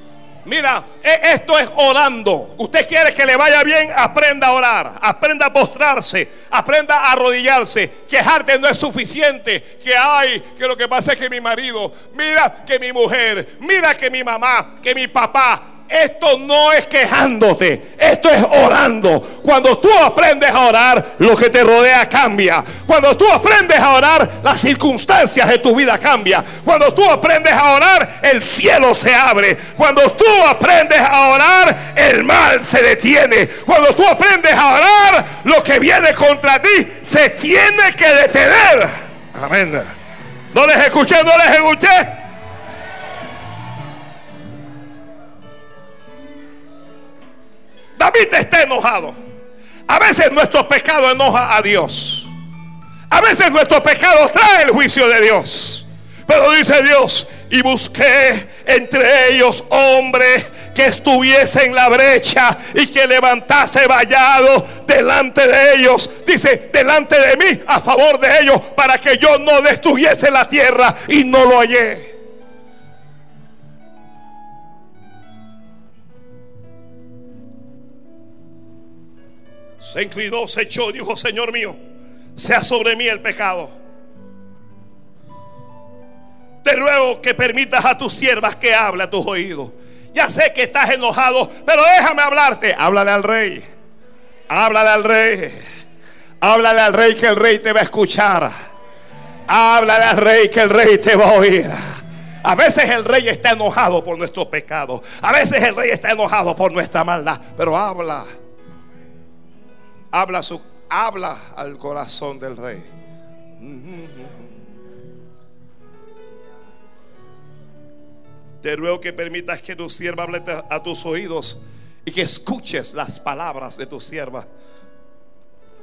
Mira, e, esto es orando. Usted quiere que le vaya bien, aprenda a orar, aprenda a postrarse, aprenda a arrodillarse. Quejarte no es suficiente. Que hay, que lo que pasa es que mi marido, mira que mi mujer, mira que mi mamá, que mi papá, esto no es quejándote, esto es orando. Cuando tú aprendes a orar, lo que te rodea cambia. Cuando tú aprendes a orar, las circunstancias de tu vida cambian. Cuando tú aprendes a orar, el cielo se abre. Cuando tú aprendes a orar, el mal se detiene. Cuando tú aprendes a orar, lo que viene contra ti se tiene que detener. Amén. No les escuché, no les escuché. David está enojado. A veces nuestro pecado enoja a Dios. A veces nuestro pecado trae el juicio de Dios. Pero dice Dios, y busqué entre ellos hombres que estuviese en la brecha y que levantase vallado delante de ellos. Dice, delante de mí, a favor de ellos, para que yo no destruyese la tierra y no lo hallé. Se inclinó, se echó, dijo, Señor mío, sea sobre mí el pecado. Te ruego que permitas a tus siervas que hable a tus oídos. Ya sé que estás enojado, pero déjame hablarte. Háblale al rey. Háblale al rey. Háblale al rey que el rey te va a escuchar. Háblale al rey que el rey te va a oír. A veces el rey está enojado por nuestro pecado. A veces el rey está enojado por nuestra maldad. Pero habla. Habla, su, habla al corazón del rey. Te ruego que permitas que tu sierva hable a tus oídos y que escuches las palabras de tu sierva.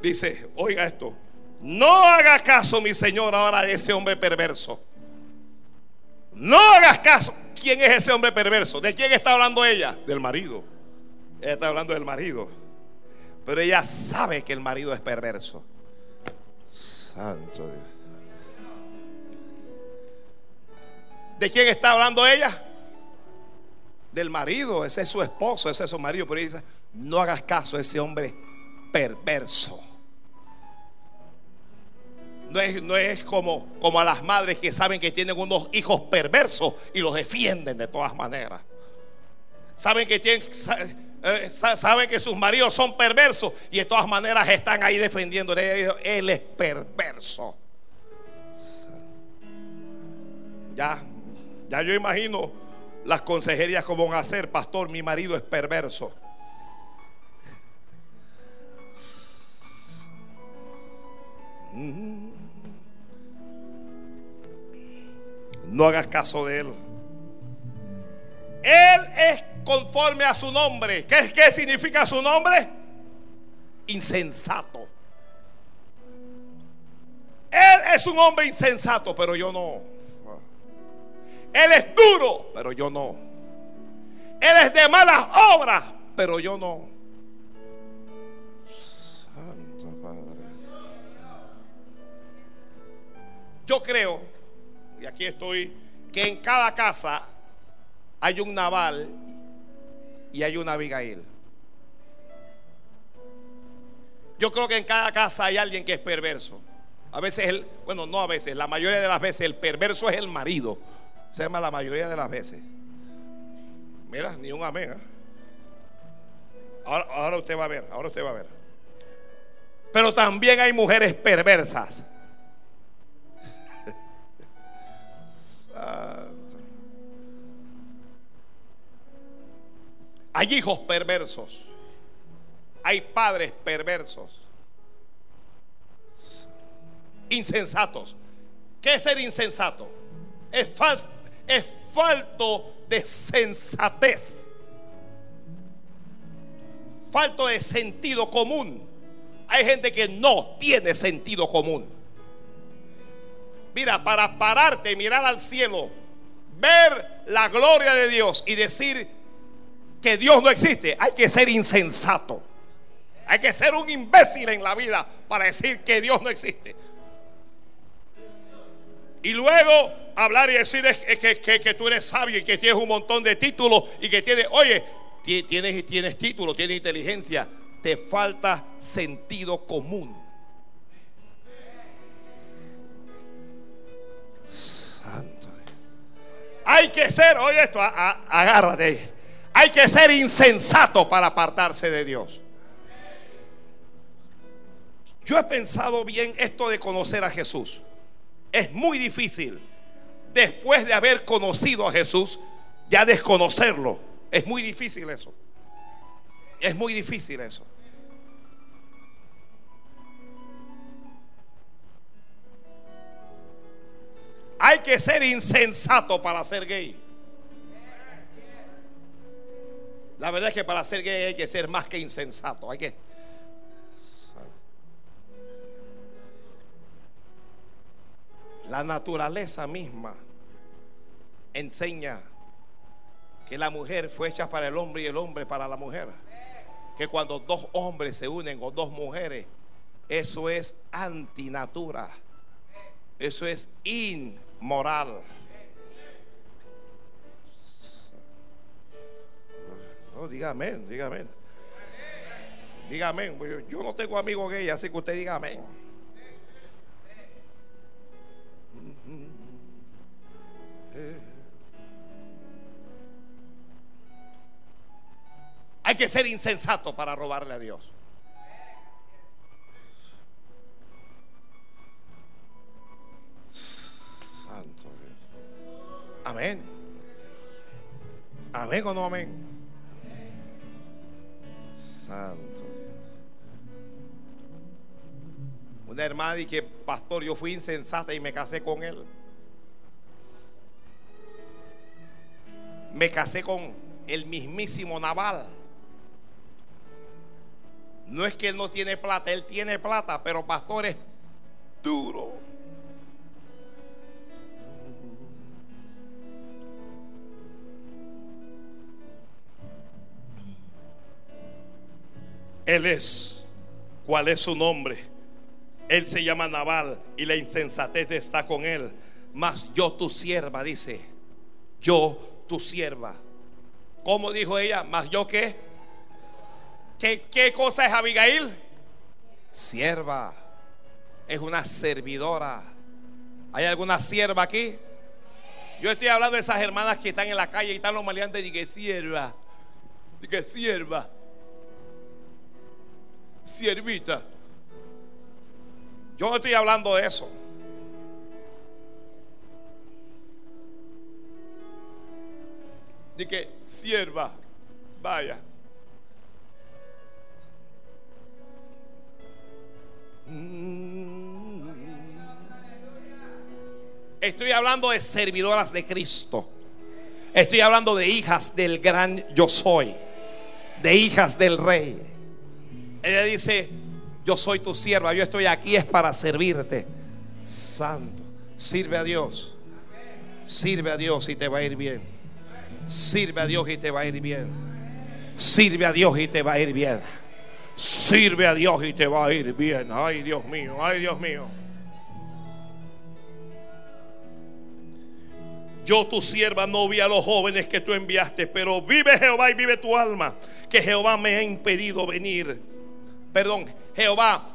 Dice, oiga esto, no haga caso, mi Señor, ahora de ese hombre perverso. No hagas caso. ¿Quién es ese hombre perverso? ¿De quién está hablando ella? Del marido. Ella está hablando del marido. Pero ella sabe que el marido es perverso. Santo Dios. ¿De quién está hablando ella? Del marido. Ese es su esposo, ese es su marido. Pero ella dice, no hagas caso a ese hombre perverso. No es, no es, como, como a las madres que saben que tienen unos hijos perversos y los defienden de todas maneras. Saben que tienen, eh, saben que sus maridos son perversos y de todas maneras están ahí defendiendo. Él es perverso. Ya, ya yo imagino las consejerías como van a ser, pastor, mi marido es perverso. No hagas caso de él. Él es conforme a su nombre. ¿Qué, qué significa su nombre? Insensato. Él es un hombre insensato, pero yo no. Él es duro, pero yo no. Él es de malas obras, pero yo no. Santo Padre. Yo creo, y aquí estoy, que en cada casa hay un Naval y hay una Abigail. Yo creo que en cada casa hay alguien que es perverso. A veces, el, bueno, no a veces, la mayoría de las veces el perverso es el marido. Se llama la mayoría de las veces. Mira, ni un amén. ¿eh? Ahora, ahora usted va a ver, ahora usted va a ver. Pero también hay mujeres perversas. Hay hijos perversos. Hay padres perversos. Insensatos. ¿Qué es ser insensato? Es, es falto de sensatez. Falto de sentido común. Hay gente que no tiene sentido común. Mira, para pararte, mirar al cielo, ver la gloria de Dios y decir, que Dios no existe, hay que ser insensato. Hay que ser un imbécil en la vida para decir que Dios no existe. Y luego hablar y decir que, que, tú eres sabio y que tienes un montón de títulos y que tienes, oye, tienes, tienes título, tienes inteligencia, te falta sentido común. Santo. Hay que ser, oye esto, agárrate. Hay que ser insensato para apartarse de Dios. Yo he pensado bien esto de conocer a Jesús. Es muy difícil después de haber conocido a Jesús ya desconocerlo. Es muy difícil eso. Es muy difícil eso. Hay que ser insensato para ser gay. La verdad es que para ser gay hay que ser más que insensato. Hay que. La naturaleza misma enseña que la mujer fue hecha para el hombre y el hombre para la mujer. Que cuando dos hombres se unen o dos mujeres, eso es antinatura. Eso es inmoral. No, diga amén, diga amén. Diga amén. Pues yo no tengo amigos gay, así que usted diga amén. Hay que ser insensato para robarle a Dios. Santo Dios. Amén. Amén o no amén. Santo Dios. Una hermana que, pastor, yo fui insensata y me casé con él. Me casé con el mismísimo Naval. No es que él no tiene plata, él tiene plata, pero pastor es duro. Él es. ¿Cuál es su nombre? Él se llama Naval y la insensatez está con él. Mas yo tu sierva, dice. Yo tu sierva. ¿Cómo dijo ella? Mas yo qué? ¿Qué, qué cosa es Abigail? Sierva. Es una servidora. ¿Hay alguna sierva aquí? Yo estoy hablando de esas hermanas que están en la calle y están los maleantes y que sierva. Y que sierva siervita. Yo no estoy hablando de eso. De que sierva, vaya. Estoy hablando de servidoras de Cristo. Estoy hablando de hijas del gran yo soy. De hijas del rey. Ella dice, yo soy tu sierva, yo estoy aquí es para servirte. Santo, sirve a Dios. Sirve a Dios y te va a ir bien. Sirve a Dios y te va a ir bien. Sirve a Dios y te va a ir bien. Sirve a Dios y te va a ir bien. Ay, Dios mío, ay, Dios mío. Yo tu sierva no vi a los jóvenes que tú enviaste, pero vive Jehová y vive tu alma, que Jehová me ha impedido venir perdón, Jehová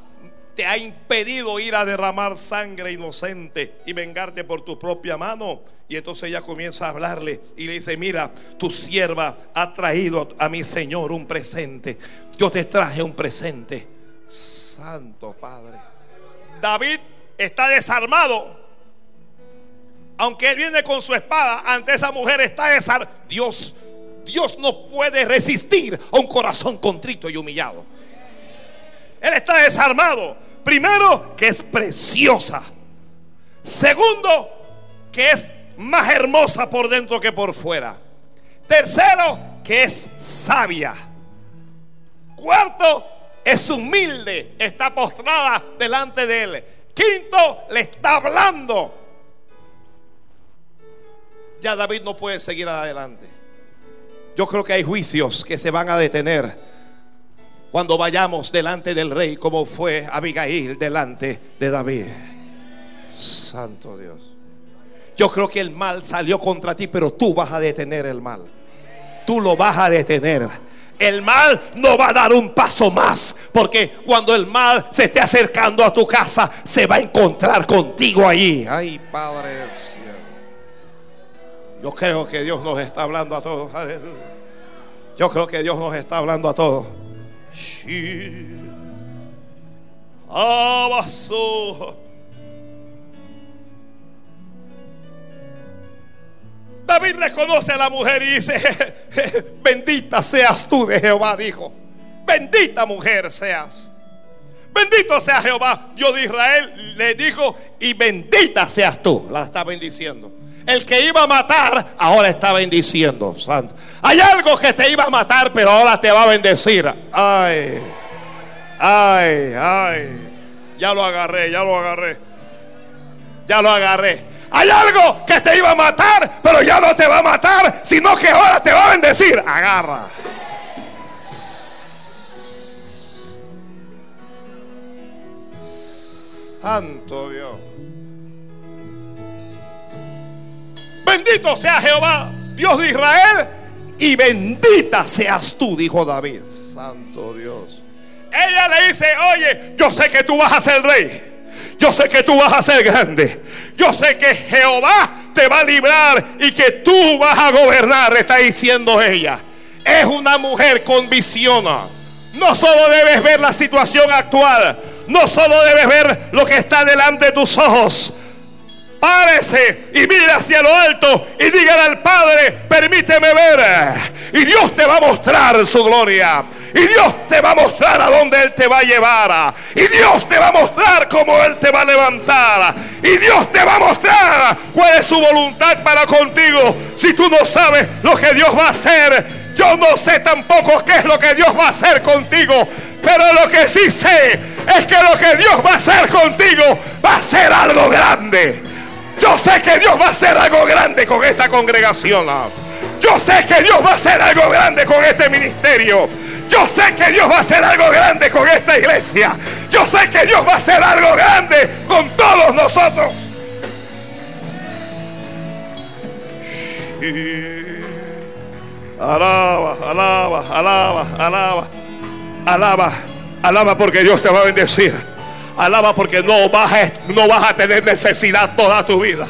te ha impedido ir a derramar sangre inocente y vengarte por tu propia mano. Y entonces ella comienza a hablarle y le dice, mira, tu sierva ha traído a mi Señor un presente. Yo te traje un presente. Santo Padre. David está desarmado. Aunque él viene con su espada, ante esa mujer está desarmado. Dios, Dios no puede resistir a un corazón contrito y humillado. Él está desarmado. Primero, que es preciosa. Segundo, que es más hermosa por dentro que por fuera. Tercero, que es sabia. Cuarto, es humilde, está postrada delante de él. Quinto, le está hablando. Ya David no puede seguir adelante. Yo creo que hay juicios que se van a detener cuando vayamos delante del rey como fue Abigail delante de David. Santo Dios. Yo creo que el mal salió contra ti, pero tú vas a detener el mal. Tú lo vas a detener. El mal no va a dar un paso más, porque cuando el mal se esté acercando a tu casa, se va a encontrar contigo allí. Ay, Padre del cielo. Yo creo que Dios nos está hablando a todos. Yo creo que Dios nos está hablando a todos. David reconoce a la mujer y dice, [laughs] bendita seas tú de Jehová, dijo. Bendita mujer seas. Bendito sea Jehová, Dios de Israel, le dijo, y bendita seas tú. La está bendiciendo. El que iba a matar, ahora está bendiciendo. Santo. Hay algo que te iba a matar, pero ahora te va a bendecir. Ay, ay, ay. Ya lo agarré, ya lo agarré. Ya lo agarré. Hay algo que te iba a matar, pero ya no te va a matar, sino que ahora te va a bendecir. Agarra. Santo Dios. Bendito sea Jehová, Dios de Israel, y bendita seas tú, dijo David. Santo Dios. Ella le dice, oye, yo sé que tú vas a ser rey. Yo sé que tú vas a ser grande. Yo sé que Jehová te va a librar y que tú vas a gobernar, está diciendo ella. Es una mujer con visión. No solo debes ver la situación actual, no solo debes ver lo que está delante de tus ojos, Párese y mira hacia lo alto y dígale al Padre, permíteme ver. Y Dios te va a mostrar su gloria. Y Dios te va a mostrar a dónde Él te va a llevar. Y Dios te va a mostrar cómo Él te va a levantar. Y Dios te va a mostrar cuál es su voluntad para contigo. Si tú no sabes lo que Dios va a hacer, yo no sé tampoco qué es lo que Dios va a hacer contigo. Pero lo que sí sé es que lo que Dios va a hacer contigo va a ser algo grande. Yo sé que Dios va a hacer algo grande con esta congregación. Yo sé que Dios va a hacer algo grande con este ministerio. Yo sé que Dios va a hacer algo grande con esta iglesia. Yo sé que Dios va a hacer algo grande con todos nosotros. Alaba, alaba, alaba, alaba, alaba, alaba porque Dios te va a bendecir. Alaba porque no vas, a, no vas a tener necesidad toda tu vida.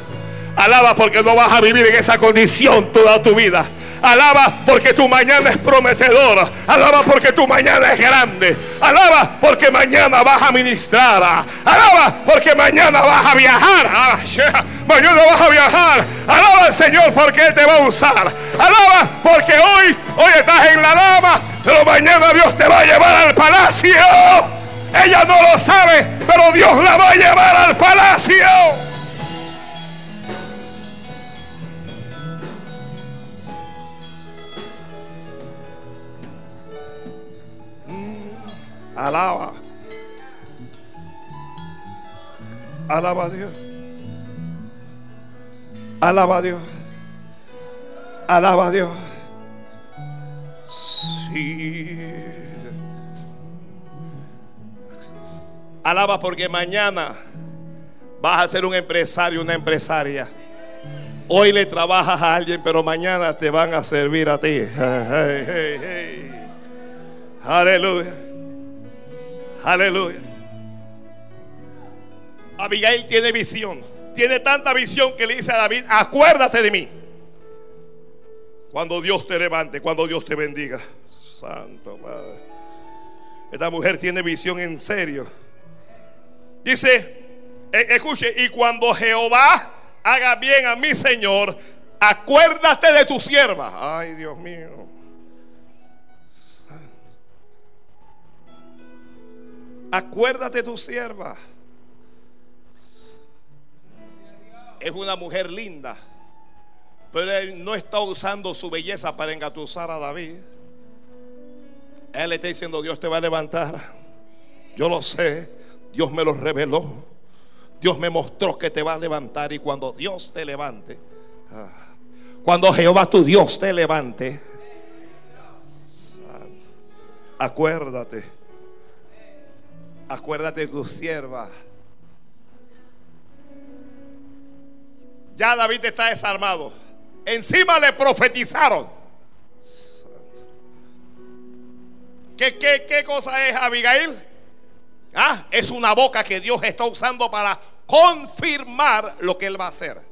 Alaba porque no vas a vivir en esa condición toda tu vida. Alaba porque tu mañana es prometedora. Alaba porque tu mañana es grande. Alaba porque mañana vas a ministrar. Alaba porque mañana vas a viajar. Ah, mañana vas a viajar. Alaba al Señor porque Él te va a usar. Alaba porque hoy, hoy estás en la dama, pero mañana Dios te va a llevar al palacio. Ella no lo sabe, pero Dios la va a llevar al palacio. Alaba. Alaba a Dios. Alaba a Dios. Alaba a Dios. Sí. Alaba porque mañana vas a ser un empresario, una empresaria. Hoy le trabajas a alguien, pero mañana te van a servir a ti. [laughs] Aleluya. Aleluya. Abigail tiene visión. Tiene tanta visión que le dice a David, acuérdate de mí. Cuando Dios te levante, cuando Dios te bendiga. Santo Padre. Esta mujer tiene visión en serio. Dice, e, escuche, y cuando Jehová haga bien a mi Señor, acuérdate de tu sierva. Ay, Dios mío. Acuérdate de tu sierva. Es una mujer linda. Pero él no está usando su belleza para engatusar a David. Él le está diciendo, Dios te va a levantar. Yo lo sé. Dios me lo reveló. Dios me mostró que te va a levantar. Y cuando Dios te levante, ah, cuando Jehová tu Dios te levante, acuérdate Acuérdate de tu sierva. Ya David está desarmado. Encima le profetizaron. ¿Qué, qué, qué cosa es Abigail? Ah, es una boca que Dios está usando para confirmar lo que él va a hacer.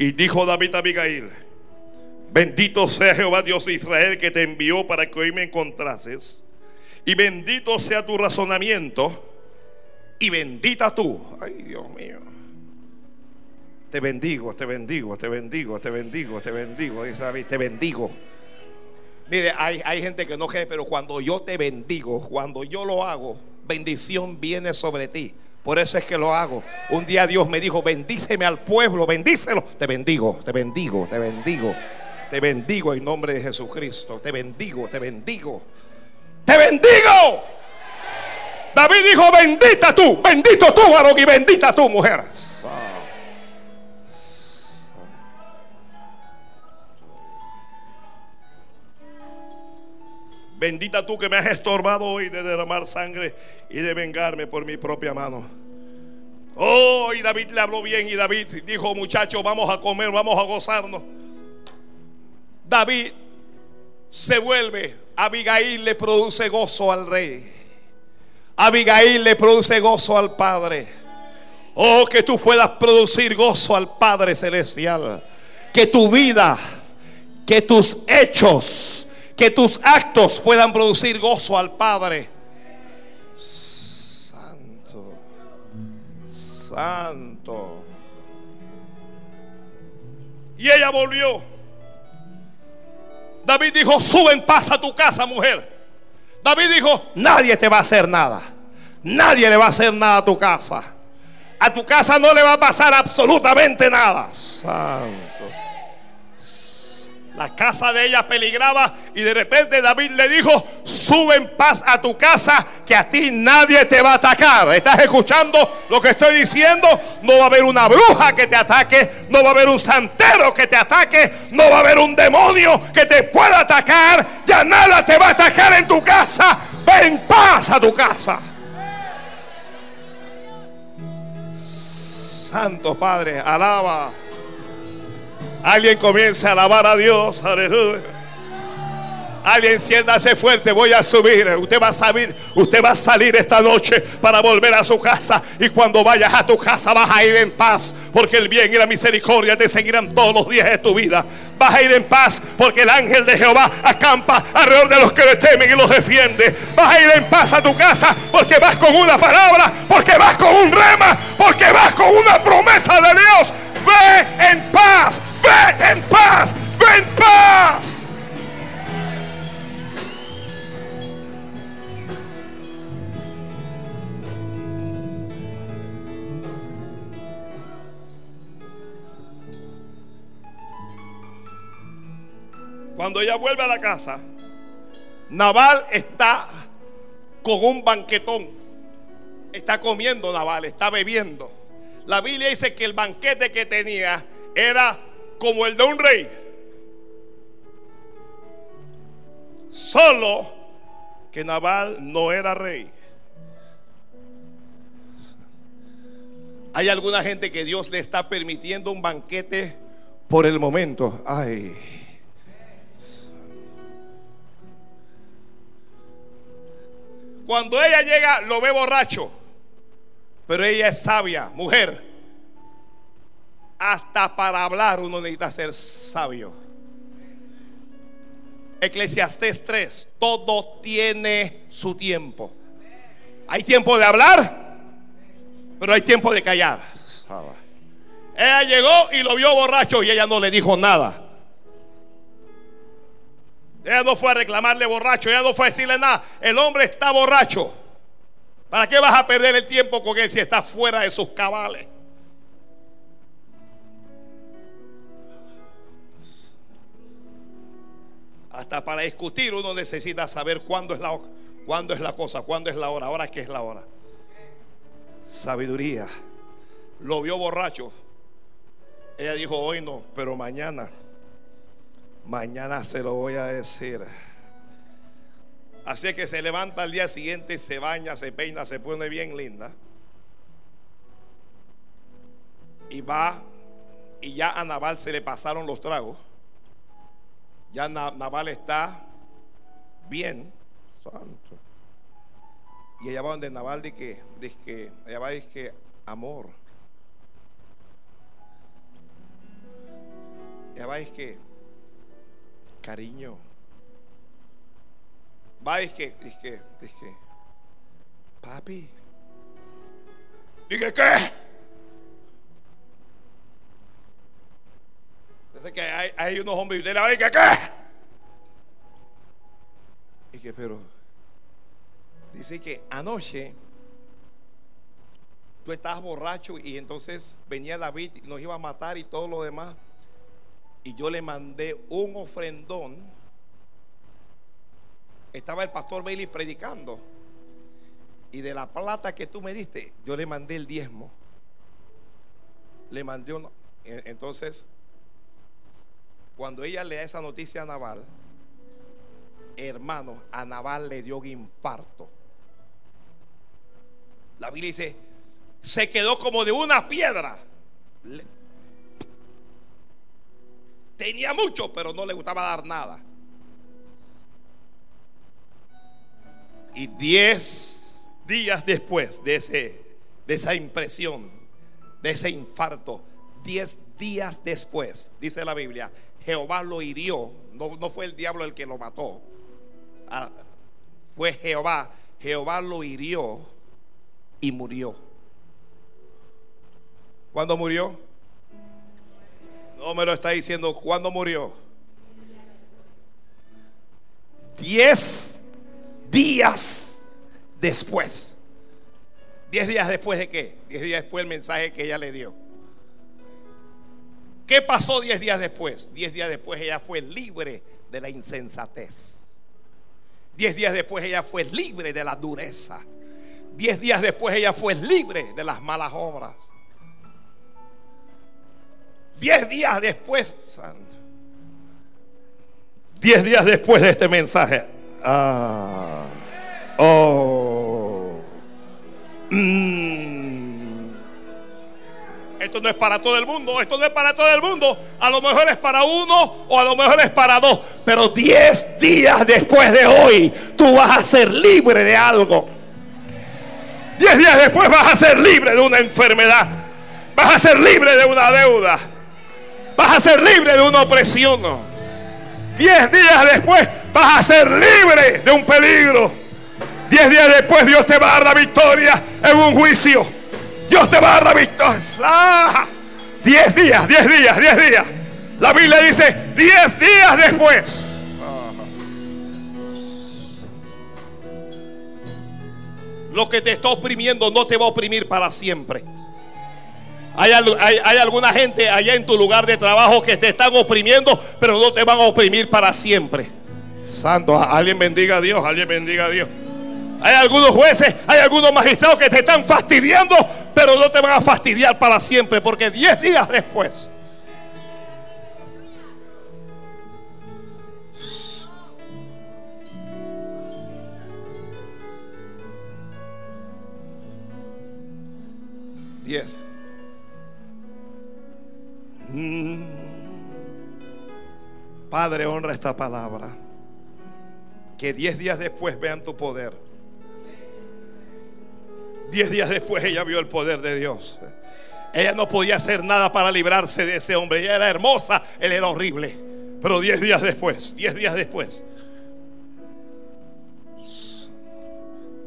Y dijo David a Abigail, bendito sea Jehová Dios de Israel que te envió para que hoy me encontrases. Y bendito sea tu razonamiento. Y bendita tú. Ay, Dios mío. Te bendigo, te bendigo, te bendigo, te bendigo, te bendigo. Te bendigo. Mire, hay, hay gente que no cree, pero cuando yo te bendigo, cuando yo lo hago, bendición viene sobre ti. Por eso es que lo hago. Un día Dios me dijo, bendíceme al pueblo, bendícelo. Te bendigo, te bendigo, te bendigo. Te bendigo en nombre de Jesucristo. Te bendigo, te bendigo. Te bendigo. David dijo, bendita tú, bendito tú, varón, y bendita tú, mujer. Bendita tú que me has estorbado hoy de derramar sangre y de vengarme por mi propia mano. Oh, y David le habló bien y David dijo, muchachos, vamos a comer, vamos a gozarnos. David se vuelve, Abigail le produce gozo al rey. Abigail le produce gozo al Padre. Oh, que tú puedas producir gozo al Padre Celestial que tu vida, que tus hechos, que tus actos puedan producir gozo al Padre. Santo, santo. Y ella volvió. David dijo, sube en paz a tu casa, mujer. David dijo, nadie te va a hacer nada. Nadie le va a hacer nada a tu casa. A tu casa no le va a pasar absolutamente nada. Santo. La casa de ella peligraba y de repente David le dijo, sube en paz a tu casa, que a ti nadie te va a atacar. ¿Estás escuchando lo que estoy diciendo? No va a haber una bruja que te ataque, no va a haber un santero que te ataque, no va a haber un demonio que te pueda atacar, ya nada te va a atacar en tu casa. Ven en paz a tu casa. Santo Padre, alaba. Alguien comienza a alabar a Dios. Aleluya. Alguien siéntase fuerte, voy a subir. Usted va a salir, usted va a salir esta noche para volver a su casa. Y cuando vayas a tu casa vas a ir en paz. Porque el bien y la misericordia te seguirán todos los días de tu vida. Vas a ir en paz porque el ángel de Jehová acampa alrededor de los que le temen y los defiende. Vas a ir en paz a tu casa porque vas con una palabra, porque vas con un rema, porque vas con una promesa de Dios. Ve en paz, ve en paz, ve en paz. Cuando ella vuelve a la casa, Naval está con un banquetón. Está comiendo Naval, está bebiendo. La Biblia dice que el banquete que tenía era como el de un rey. Solo que Naval no era rey. Hay alguna gente que Dios le está permitiendo un banquete por el momento. Ay. Cuando ella llega, lo ve borracho. Pero ella es sabia, mujer. Hasta para hablar uno necesita ser sabio. Eclesiastés 3, todo tiene su tiempo. Hay tiempo de hablar, pero hay tiempo de callar. Ella llegó y lo vio borracho y ella no le dijo nada. Ella no fue a reclamarle borracho, ella no fue a decirle nada. El hombre está borracho. ¿Para qué vas a perder el tiempo con él si está fuera de sus cabales? Hasta para discutir uno necesita saber cuándo es la, cuándo es la cosa, cuándo es la hora, ahora qué es la hora. Sabiduría. Lo vio borracho. Ella dijo, hoy no, pero mañana. Mañana se lo voy a decir. Así que se levanta al día siguiente, se baña, se peina, se pone bien linda. Y va, y ya a Naval se le pasaron los tragos. Ya Naval está bien, santo. Y ella va donde Naval dice que, dice que, ella va dice que amor. Ella va dice que cariño. Va, es que, es que, es que, papi. Dije, ¿qué? Dice que hay, hay unos hombres y le que, ¿qué? Y que, pero, dice que anoche tú estabas borracho y entonces venía David y nos iba a matar y todo lo demás y yo le mandé un ofrendón. Estaba el pastor Bailey predicando. Y de la plata que tú me diste, yo le mandé el diezmo. Le mandé uno. Entonces, cuando ella le da esa noticia a Naval, hermano, a Naval le dio un infarto. La Biblia dice, se quedó como de una piedra. Tenía mucho, pero no le gustaba dar nada. Y diez días después de, ese, de esa impresión, de ese infarto, Diez días después, dice la Biblia, Jehová lo hirió. No, no fue el diablo el que lo mató. Ah, fue Jehová. Jehová lo hirió y murió. ¿Cuándo murió? Me lo está diciendo. ¿Cuándo murió? Diez días después. Diez días después de qué? Diez días después del mensaje que ella le dio. ¿Qué pasó diez días después? Diez días después ella fue libre de la insensatez. Diez días después ella fue libre de la dureza. Diez días después ella fue libre de las malas obras. Diez días después, santo. Diez días después de este mensaje. Ah, oh. Mm. Esto no es para todo el mundo, esto no es para todo el mundo. A lo mejor es para uno o a lo mejor es para dos. Pero diez días después de hoy, tú vas a ser libre de algo. Diez días después vas a ser libre de una enfermedad. Vas a ser libre de una deuda. Vas a ser libre de una opresión. Diez días después vas a ser libre de un peligro. Diez días después Dios te va a dar la victoria en un juicio. Dios te va a dar la victoria. Ah, diez días, diez días, diez días. La Biblia dice diez días después. Lo que te está oprimiendo no te va a oprimir para siempre. Hay, alguna gente allá en tu lugar de trabajo que te están oprimiendo, pero no te van a oprimir para siempre. Santo, alguien bendiga a Dios, alguien bendiga a Dios. Hay algunos jueces, hay algunos magistrados que te están fastidiando, pero no te van a fastidiar para siempre, porque diez días después. Diez. Mm. Padre, honra esta palabra. Que diez días después vean tu poder. Diez días después ella vio el poder de Dios. Ella no podía hacer nada para librarse de ese hombre. Ella era hermosa, él era horrible. Pero diez días después, diez días después,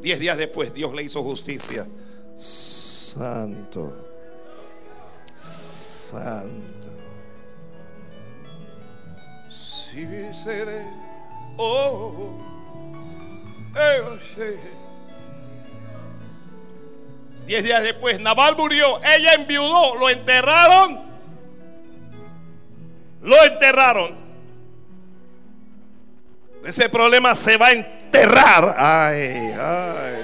diez días después Dios le hizo justicia. Santo santo. Si seré, oh, eh, Diez días después, Naval murió, ella enviudó, lo enterraron, lo enterraron. Ese problema se va a enterrar. Ay, ay.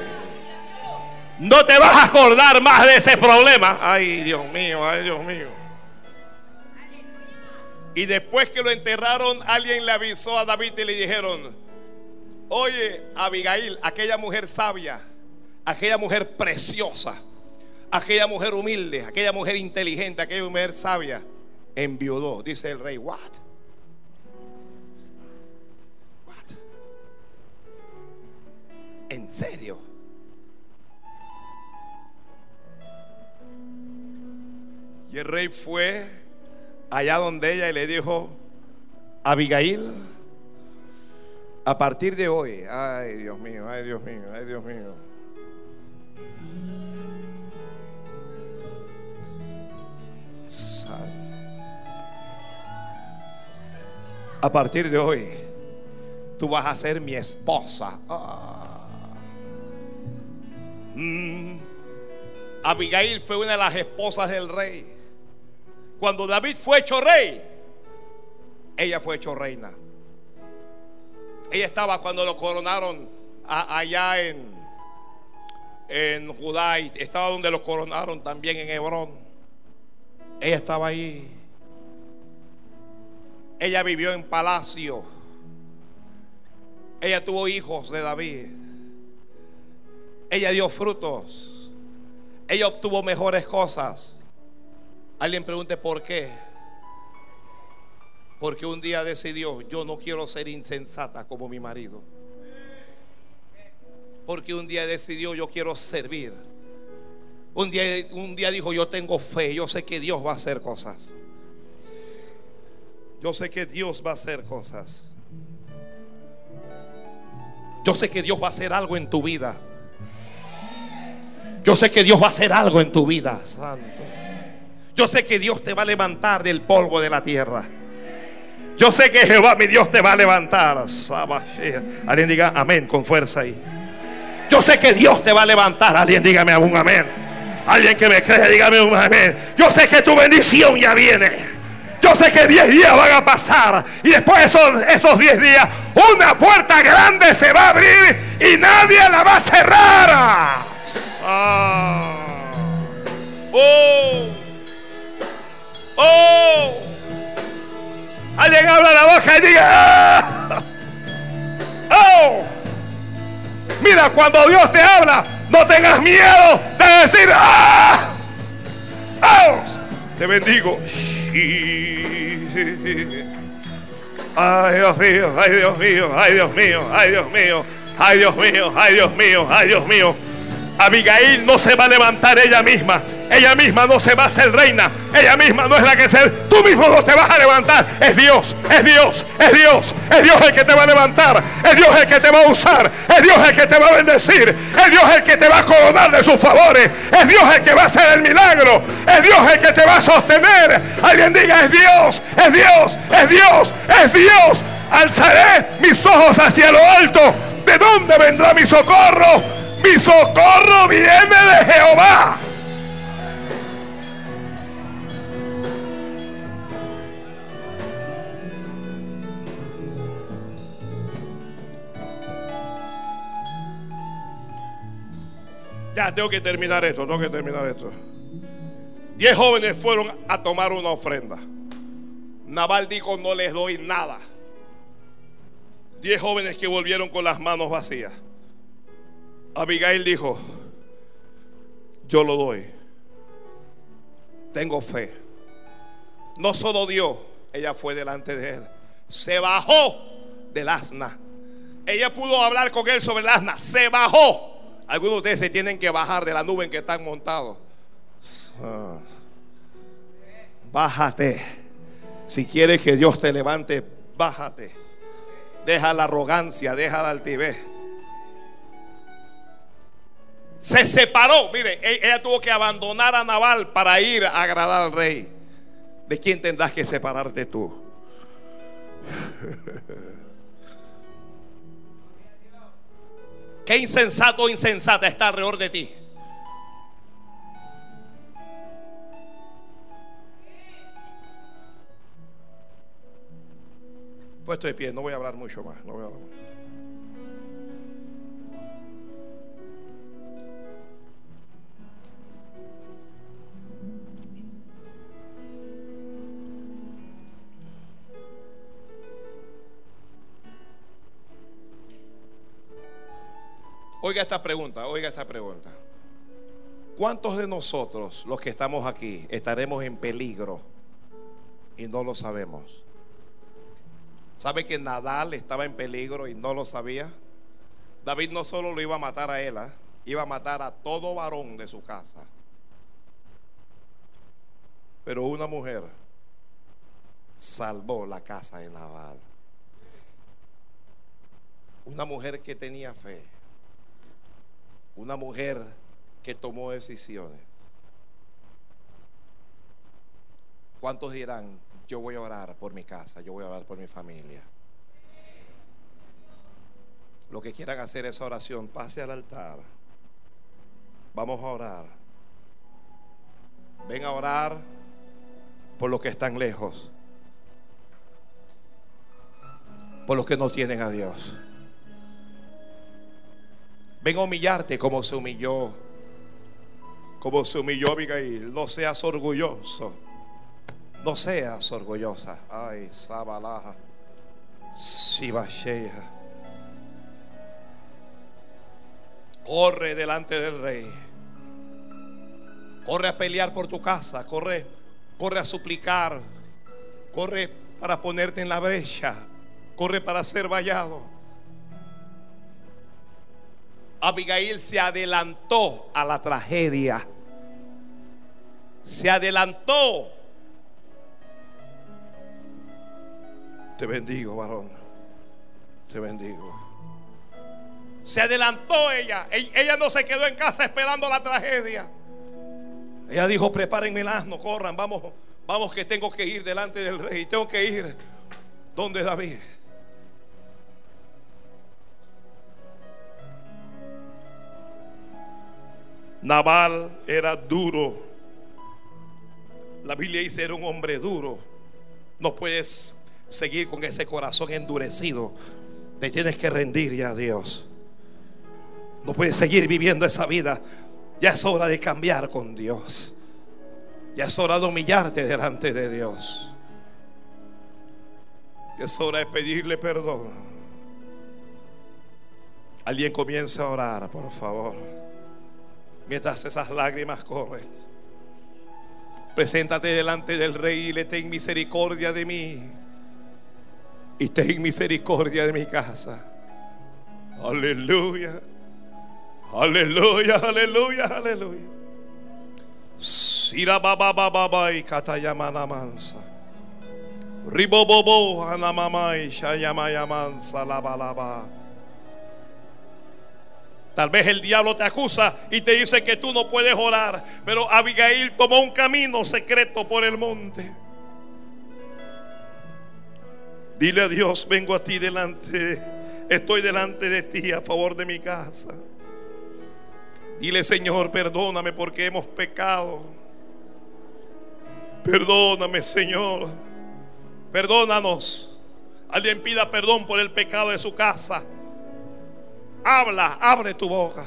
No te vas a acordar más de ese problema. Ay, Dios mío, ay, Dios mío. Y después que lo enterraron, alguien le avisó a David y le dijeron, oye, Abigail, aquella mujer sabia, aquella mujer preciosa, aquella mujer humilde, aquella mujer inteligente, aquella mujer sabia, enviudó. Dice el rey, what? What? ¿En serio? Y el rey fue allá donde ella y le dijo, Abigail, a partir de hoy, ay Dios mío, ay Dios mío, ay Dios mío. A partir de hoy, tú vas a ser mi esposa. Ah. Mm. Abigail fue una de las esposas del rey. Cuando David fue hecho rey, ella fue hecho reina. Ella estaba cuando lo coronaron allá en, en Judá y estaba donde lo coronaron también en Hebrón. Ella estaba ahí. Ella vivió en palacio. Ella tuvo hijos de David. Ella dio frutos. Ella obtuvo mejores cosas. Alguien pregunte por qué. Porque un día decidió, yo no quiero ser insensata como mi marido. Porque un día decidió, yo quiero servir. Un día, un día dijo, yo tengo fe, yo sé que Dios va a hacer cosas. Yo sé que Dios va a hacer cosas. Yo sé que Dios va a hacer algo en tu vida. Yo sé que Dios va a hacer algo en tu vida, santo. Yo sé que Dios te va a levantar del polvo de la tierra. Yo sé que Jehová, mi Dios, te va a levantar. Alguien diga amén con fuerza ahí. Yo sé que Dios te va a levantar. Alguien dígame un amén. Alguien que me cree, dígame un amén. Yo sé que tu bendición ya viene. Yo sé que 10 días van a pasar y después de esos, esos 10 días una puerta grande se va a abrir y nadie la va a cerrar. Oh. Oh. Alguien abra la boca y diga. Ah. Oh. Mira, cuando Dios te habla, no tengas miedo de decir. ¡Ah! ¡Oh! Te bendigo. Ay, Dios mío, ay, Dios mío, ay, Dios mío, ay, Dios mío, ay, Dios mío, ay, Dios mío, ay, Dios mío. Abigail no se va a levantar ella misma. Ella misma no se va a hacer reina. Ella misma no es la que se. Tú mismo no te vas a levantar. Es Dios, es Dios, es Dios. Es Dios el que te va a levantar. Es Dios el que te va a usar. Es Dios el que te va a bendecir. Es Dios el que te va a coronar de sus favores. Es Dios el que va a hacer el milagro. Es Dios el que te va a sostener. Alguien diga, es Dios, es Dios, es Dios, es Dios. Alzaré mis ojos hacia lo alto. ¿De dónde vendrá mi socorro? Mi socorro viene de Jehová. Ya, tengo que terminar esto, tengo que terminar esto. Diez jóvenes fueron a tomar una ofrenda. Naval dijo, no les doy nada. Diez jóvenes que volvieron con las manos vacías. Abigail dijo, yo lo doy. Tengo fe. No solo dio, ella fue delante de él. Se bajó del asna. Ella pudo hablar con él sobre el asna. Se bajó. Algunos de ustedes se tienen que bajar de la nube en que están montados. Ah. Bájate. Si quieres que Dios te levante, bájate. Deja la arrogancia, deja la altivez. Se separó. Mire, e-, ella tuvo que abandonar a Naval para ir a agradar al rey. ¿De quién tendrás que separarte tú? ¿Qué insensato o insensata está alrededor de ti? Puesto de pie, no voy a hablar mucho más. No voy a hablar mucho. Oiga esta pregunta, oiga esta pregunta. ¿Cuántos de nosotros, los que estamos aquí, estaremos en peligro y no lo sabemos? ¿Sabe que Nadal estaba en peligro y no lo sabía? David no solo lo iba a matar a él, ¿ah? iba a matar a todo varón de su casa. Pero una mujer salvó la casa de Nabal. Una mujer que tenía fe una mujer que tomó decisiones. ¿Cuántos dirán, yo voy a orar por mi casa, yo voy a orar por mi familia? Lo que quieran hacer esa oración, pase al altar. Vamos a orar. Ven a orar por los que están lejos. Por los que no tienen a Dios. Ven a humillarte como se humilló. Como se humilló Abigail. No seas orgulloso. No seas orgullosa. Ay, Sabalaja. Sibashea. Corre delante del rey. Corre a pelear por tu casa. Corre, corre a suplicar. Corre para ponerte en la brecha. Corre para ser vallado. Abigail se adelantó a la tragedia. se adelantó. Te bendigo, varón. Te bendigo. Se adelantó ella. Ella no se quedó en casa esperando la tragedia. Ella dijo, prepárenme el asno, corran, vamos, vamos que tengo que ir delante del rey. Tengo que ir donde David. Naval era duro. La Biblia dice era un hombre duro. No puedes seguir con ese corazón endurecido. Te tienes que rendir ya a Dios. No puedes seguir viviendo esa vida. Ya es hora de cambiar con Dios. Ya es hora de humillarte delante de Dios. Ya es hora de pedirle perdón. Alguien comienza a orar, por favor mientras esas lágrimas corren. Preséntate delante del rey y le ten misericordia de mí. Y ten misericordia de mi casa. Aleluya. Aleluya, aleluya, aleluya. Sira baba baba y katayamana mansa. Ribobobo anamama y shayamaya mansa la balaba. Tal vez el diablo te acusa y te dice que tú no puedes orar. Pero Abigail tomó un camino secreto por el monte. Dile a Dios, vengo a ti delante, estoy delante de ti a favor de mi casa. Dile, Señor, perdóname porque hemos pecado. Perdóname, Señor. Perdónanos. Alguien pida perdón por el pecado de su casa. Habla, abre tu boca.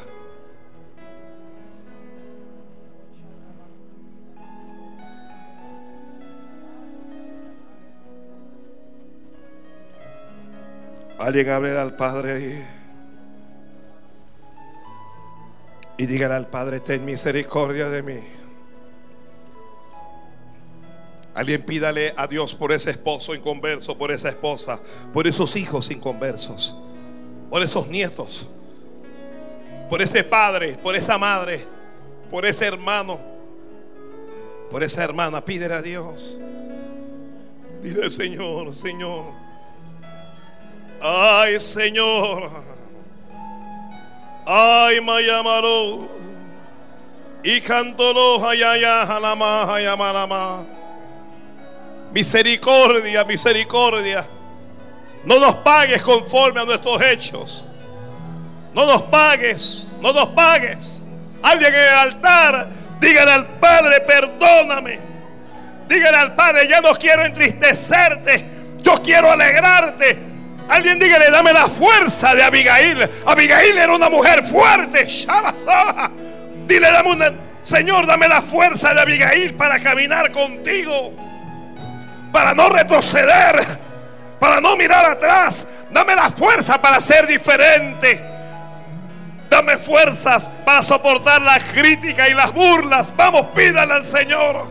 Alguien hable al Padre ahí. Y dígale al Padre, ten misericordia de mí. Alguien pídale a Dios por ese esposo inconverso, por esa esposa, por esos hijos inconversos por esos nietos, por ese padre, por esa madre, por ese hermano, por esa hermana. Pídele a Dios. Dile, Señor, Señor. Ay, Señor. Ay, Mayamaro. Y cantolo, ayaya, jalama, ayamarama. Misericordia, misericordia. No nos pagues conforme a nuestros hechos. No nos pagues, no nos pagues. Alguien en el altar, dígale al Padre, perdóname. Dígale al Padre, ya no quiero entristecerte, yo quiero alegrarte. Alguien dígale, dame la fuerza de Abigail. Abigail era una mujer fuerte. Dile, dame una, Señor, dame la fuerza de Abigail para caminar contigo. Para no retroceder para no mirar atrás. Dame la fuerza para ser diferente. Dame fuerzas para soportar la crítica y las burlas. Vamos, pídale al Señor.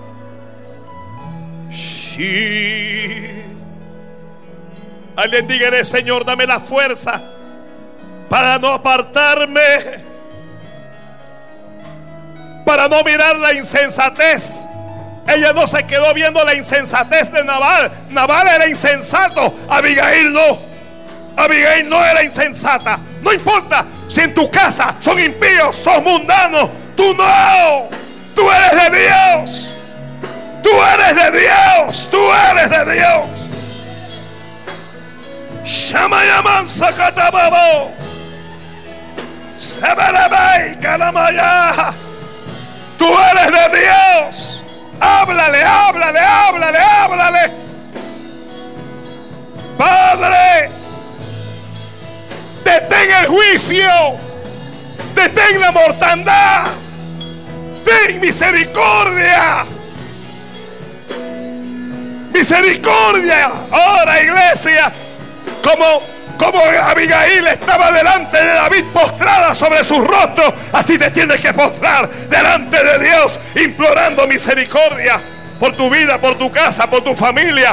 Sí. Alguien dígale, Señor, dame la fuerza para no apartarme. Para no mirar la insensatez ella no se quedó viendo la insensatez de Naval. Naval era insensato. Abigail no. Abigail no era insensata. No importa si en tu casa son impíos, son mundanos. Tú no. Tú eres de Dios. Tú eres de Dios. Tú eres de Dios. Shamayaman Sakatababo. Seberebei Kalamaya. Tú eres de Dios. Háblale, háblale, háblale, háblale. Padre, detén el juicio, detén la mortandad, ten misericordia. Misericordia. Ahora, iglesia, como como Abigail estaba delante de David postrada sobre su rostro, así te tienes que postrar delante de Dios, implorando misericordia por tu vida, por tu casa, por tu familia.